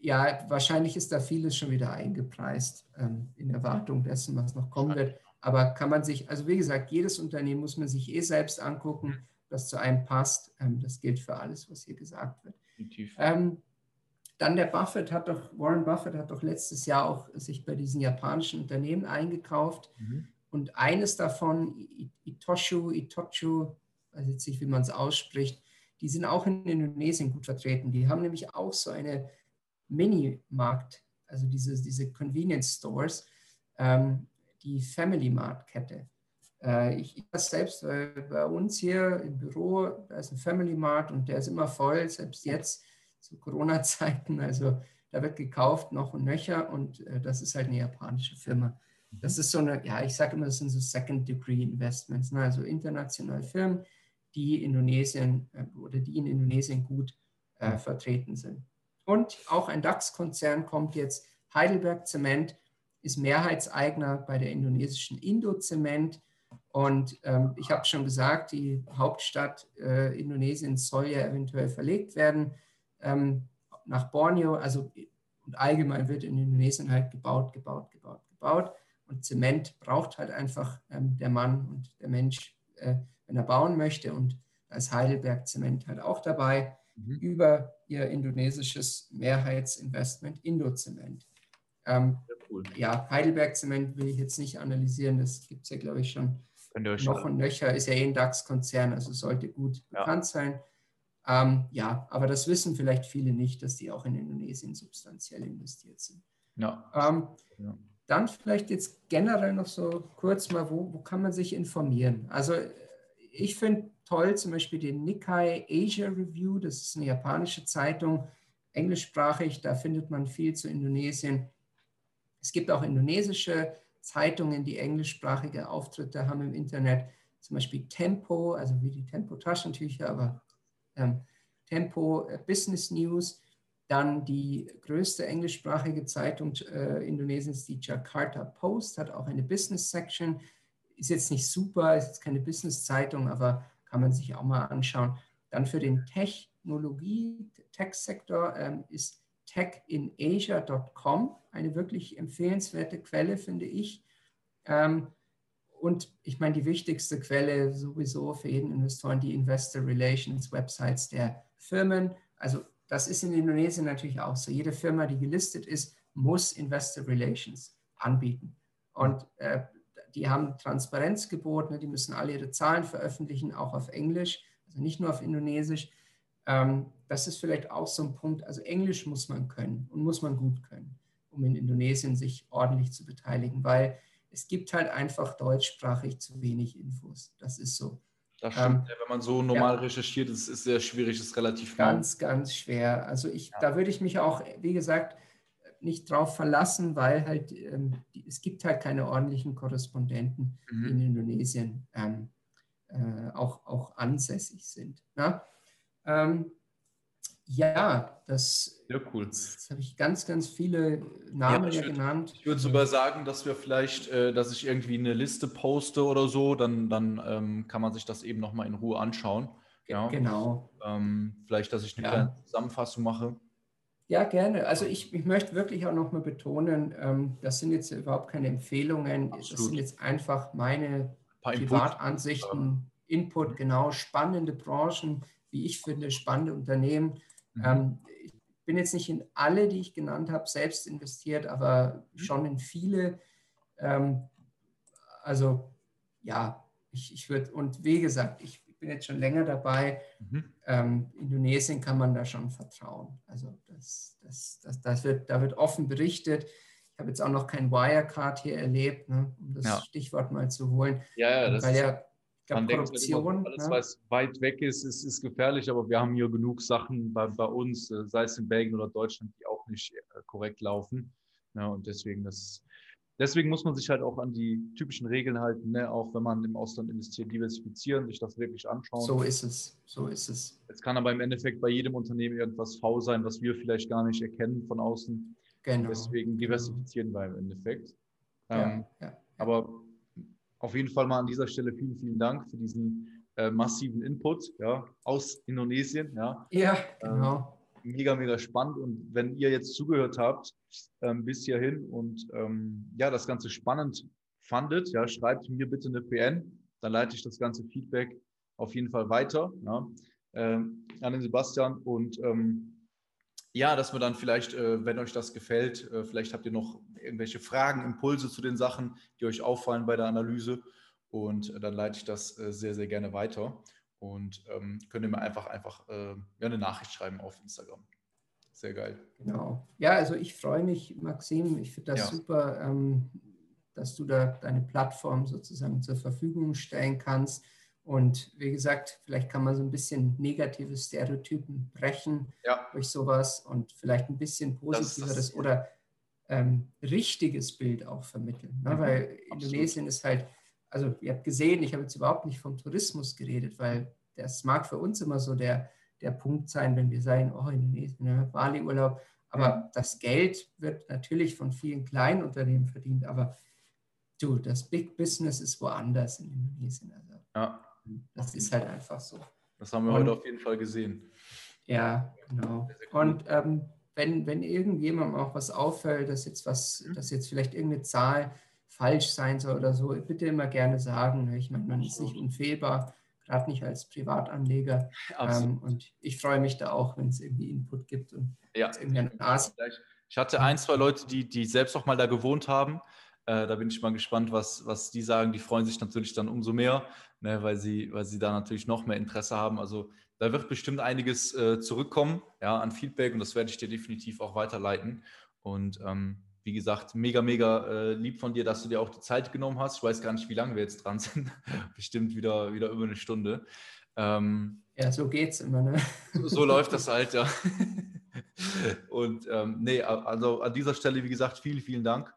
ja, wahrscheinlich ist da vieles schon wieder eingepreist ähm, in Erwartung dessen, was noch kommen wird. Aber kann man sich, also wie gesagt, jedes Unternehmen muss man sich eh selbst angucken, das zu einem passt. Ähm, das gilt für alles, was hier gesagt wird. Ähm, dann der Buffett hat doch, Warren Buffett hat doch letztes Jahr auch sich bei diesen japanischen Unternehmen eingekauft. Mhm. Und eines davon, Itoshu, Itochu, weiß jetzt nicht, wie man es ausspricht, die sind auch in Indonesien gut vertreten. Die haben nämlich auch so eine Mini-Markt, also diese, diese Convenience Stores. Ähm, die Family Mart Kette. Äh, ich, ich selbst äh, bei uns hier im Büro, da ist ein Family Mart und der ist immer voll, selbst jetzt zu Corona-Zeiten. Also da wird gekauft noch und nöcher und äh, das ist halt eine japanische Firma. Das ist so eine, ja, ich sage immer, das sind so Second-Degree-Investments, ne? also internationale Firmen, die Indonesien äh, oder die in Indonesien gut äh, vertreten sind. Und auch ein DAX-Konzern kommt jetzt, Heidelberg Zement, ist Mehrheitseigner bei der indonesischen Indozement. Und ähm, ich habe schon gesagt, die Hauptstadt äh, Indonesiens soll ja eventuell verlegt werden ähm, nach Borneo. Also und allgemein wird in Indonesien halt gebaut, gebaut, gebaut, gebaut. Und Zement braucht halt einfach ähm, der Mann und der Mensch, äh, wenn er bauen möchte. Und da ist Heidelberg Zement halt auch dabei mhm. über ihr indonesisches Mehrheitsinvestment Indozement. Ähm, cool. Ja, Heidelberg Zement will ich jetzt nicht analysieren, das gibt es ja, glaube ich, schon noch und nöcher, ist ja eh ein DAX-Konzern, also sollte gut ja. bekannt sein. Ähm, ja, aber das wissen vielleicht viele nicht, dass die auch in Indonesien substanziell investiert sind. Ja. Ähm, ja. Dann vielleicht jetzt generell noch so kurz mal, wo, wo kann man sich informieren? Also ich finde toll zum Beispiel den Nikkei Asia Review, das ist eine japanische Zeitung, englischsprachig, da findet man viel zu Indonesien. Es gibt auch indonesische Zeitungen, die englischsprachige Auftritte haben im Internet, zum Beispiel Tempo, also wie die Tempo-Taschentücher, aber ähm, Tempo äh, Business News. Dann die größte englischsprachige Zeitung äh, Indonesiens, die Jakarta Post, hat auch eine Business Section. Ist jetzt nicht super, ist jetzt keine Business-Zeitung, aber kann man sich auch mal anschauen. Dann für den Technologie, Tech-Sektor ähm, ist techinasia.com, eine wirklich empfehlenswerte Quelle, finde ich. Ähm, und ich meine, die wichtigste Quelle sowieso für jeden Investoren, die Investor Relations Websites der Firmen. Also das ist in Indonesien natürlich auch so. Jede Firma, die gelistet ist, muss Investor Relations anbieten. Und äh, die haben Transparenz geboten, die müssen alle ihre Zahlen veröffentlichen, auch auf Englisch, also nicht nur auf Indonesisch. Ähm, das ist vielleicht auch so ein Punkt. Also Englisch muss man können und muss man gut können, um in Indonesien sich ordentlich zu beteiligen, weil es gibt halt einfach deutschsprachig zu wenig Infos. Das ist so. Das stimmt. Ähm, wenn man so normal ja, recherchiert, ist es sehr schwierig, ist relativ Ganz, ganz schwer. Also ich, ja. da würde ich mich auch, wie gesagt, nicht drauf verlassen, weil halt ähm, die, es gibt halt keine ordentlichen Korrespondenten mhm. in Indonesien ähm, äh, auch, auch ansässig sind. Ne? Ähm, ja, das, ja, cool. das habe ich ganz, ganz viele Namen ja, genannt. Ich würde sogar sagen, dass wir vielleicht, äh, dass ich irgendwie eine Liste poste oder so, dann, dann ähm, kann man sich das eben nochmal in Ruhe anschauen. Ja. Genau. Ähm, vielleicht, dass ich eine ja. kleine Zusammenfassung mache. Ja, gerne. Also ich, ich möchte wirklich auch nochmal betonen, ähm, das sind jetzt überhaupt keine Empfehlungen, Absolut. das sind jetzt einfach meine Privatansichten, Input, genau, spannende Branchen, wie ich finde, spannende Unternehmen. Mhm. Ähm, ich bin jetzt nicht in alle, die ich genannt habe, selbst investiert, aber mhm. schon in viele. Ähm, also ja, ich, ich würde, und wie gesagt, ich bin jetzt schon länger dabei. Mhm. Ähm, Indonesien kann man da schon vertrauen. Also das, das, das, das wird, da wird offen berichtet. Ich habe jetzt auch noch kein Wirecard hier erlebt, ne, um das ja. Stichwort mal zu holen. Ja, ja, das Weil ja, glaub, man Korruption. Denkt, alles, ne? was weit weg ist, ist, ist gefährlich, aber wir haben hier genug Sachen bei, bei uns, äh, sei es in Belgien oder Deutschland, die auch nicht äh, korrekt laufen. Ja, und deswegen, das, deswegen muss man sich halt auch an die typischen Regeln halten, ne? auch wenn man im Ausland investiert, diversifizieren, sich das wirklich anschauen. So ist es, so ist es. Es kann aber im Endeffekt bei jedem Unternehmen irgendwas faul sein, was wir vielleicht gar nicht erkennen von außen. Genau. Deswegen diversifizieren wir im Endeffekt. Ja, ähm, ja, ja. Aber auf jeden Fall mal an dieser Stelle vielen, vielen Dank für diesen äh, massiven Input ja, aus Indonesien. Ja, ja genau. Ähm, mega, mega spannend. Und wenn ihr jetzt zugehört habt ähm, bis hierhin und ähm, ja, das Ganze spannend fandet, ja, schreibt mir bitte eine PN, dann leite ich das ganze Feedback auf jeden Fall weiter ja, ähm, an den Sebastian. Und ähm, ja, dass wir dann vielleicht, äh, wenn euch das gefällt, äh, vielleicht habt ihr noch irgendwelche Fragen, Impulse zu den Sachen, die euch auffallen bei der Analyse. Und äh, dann leite ich das äh, sehr, sehr gerne weiter. Und ähm, könnt ihr mir einfach, einfach äh, ja, eine Nachricht schreiben auf Instagram. Sehr geil. Genau. Ja, also ich freue mich, Maxim. Ich finde das ja. super, ähm, dass du da deine Plattform sozusagen zur Verfügung stellen kannst. Und wie gesagt, vielleicht kann man so ein bisschen negative Stereotypen brechen ja. durch sowas und vielleicht ein bisschen positiveres das, das, oder ähm, richtiges Bild auch vermitteln. Ne? Mhm, Weil absolut. Indonesien ist halt also ihr habt gesehen, ich habe jetzt überhaupt nicht vom Tourismus geredet, weil das mag für uns immer so der, der Punkt sein, wenn wir sagen, oh, Indonesien, ne, Bali-Urlaub. Aber das Geld wird natürlich von vielen kleinen Unternehmen verdient, aber du, das Big Business ist woanders in Indonesien. Also, ja. Das ist halt einfach so. Das haben wir Und, heute auf jeden Fall gesehen. Ja, genau. Und ähm, wenn, wenn irgendjemandem auch was auffällt, dass jetzt was, mhm. dass jetzt vielleicht irgendeine Zahl falsch sein soll oder so, bitte immer gerne sagen. Ne? Ich meine, man ist nicht unfehlbar, gerade nicht als Privatanleger. Ähm, und ich freue mich da auch, wenn es irgendwie Input gibt und ja. Ich hatte ein, zwei Leute, die, die selbst auch mal da gewohnt haben. Äh, da bin ich mal gespannt, was, was die sagen. Die freuen sich natürlich dann umso mehr, ne, weil, sie, weil sie da natürlich noch mehr Interesse haben. Also da wird bestimmt einiges äh, zurückkommen ja, an Feedback und das werde ich dir definitiv auch weiterleiten. Und ähm, wie gesagt, mega, mega äh, lieb von dir, dass du dir auch die Zeit genommen hast. Ich weiß gar nicht, wie lange wir jetzt dran sind. Bestimmt wieder, wieder über eine Stunde. Ähm, ja, so geht's immer, ne? so, läuft das halt, ja. Und ähm, nee, also an dieser Stelle, wie gesagt, vielen, vielen Dank.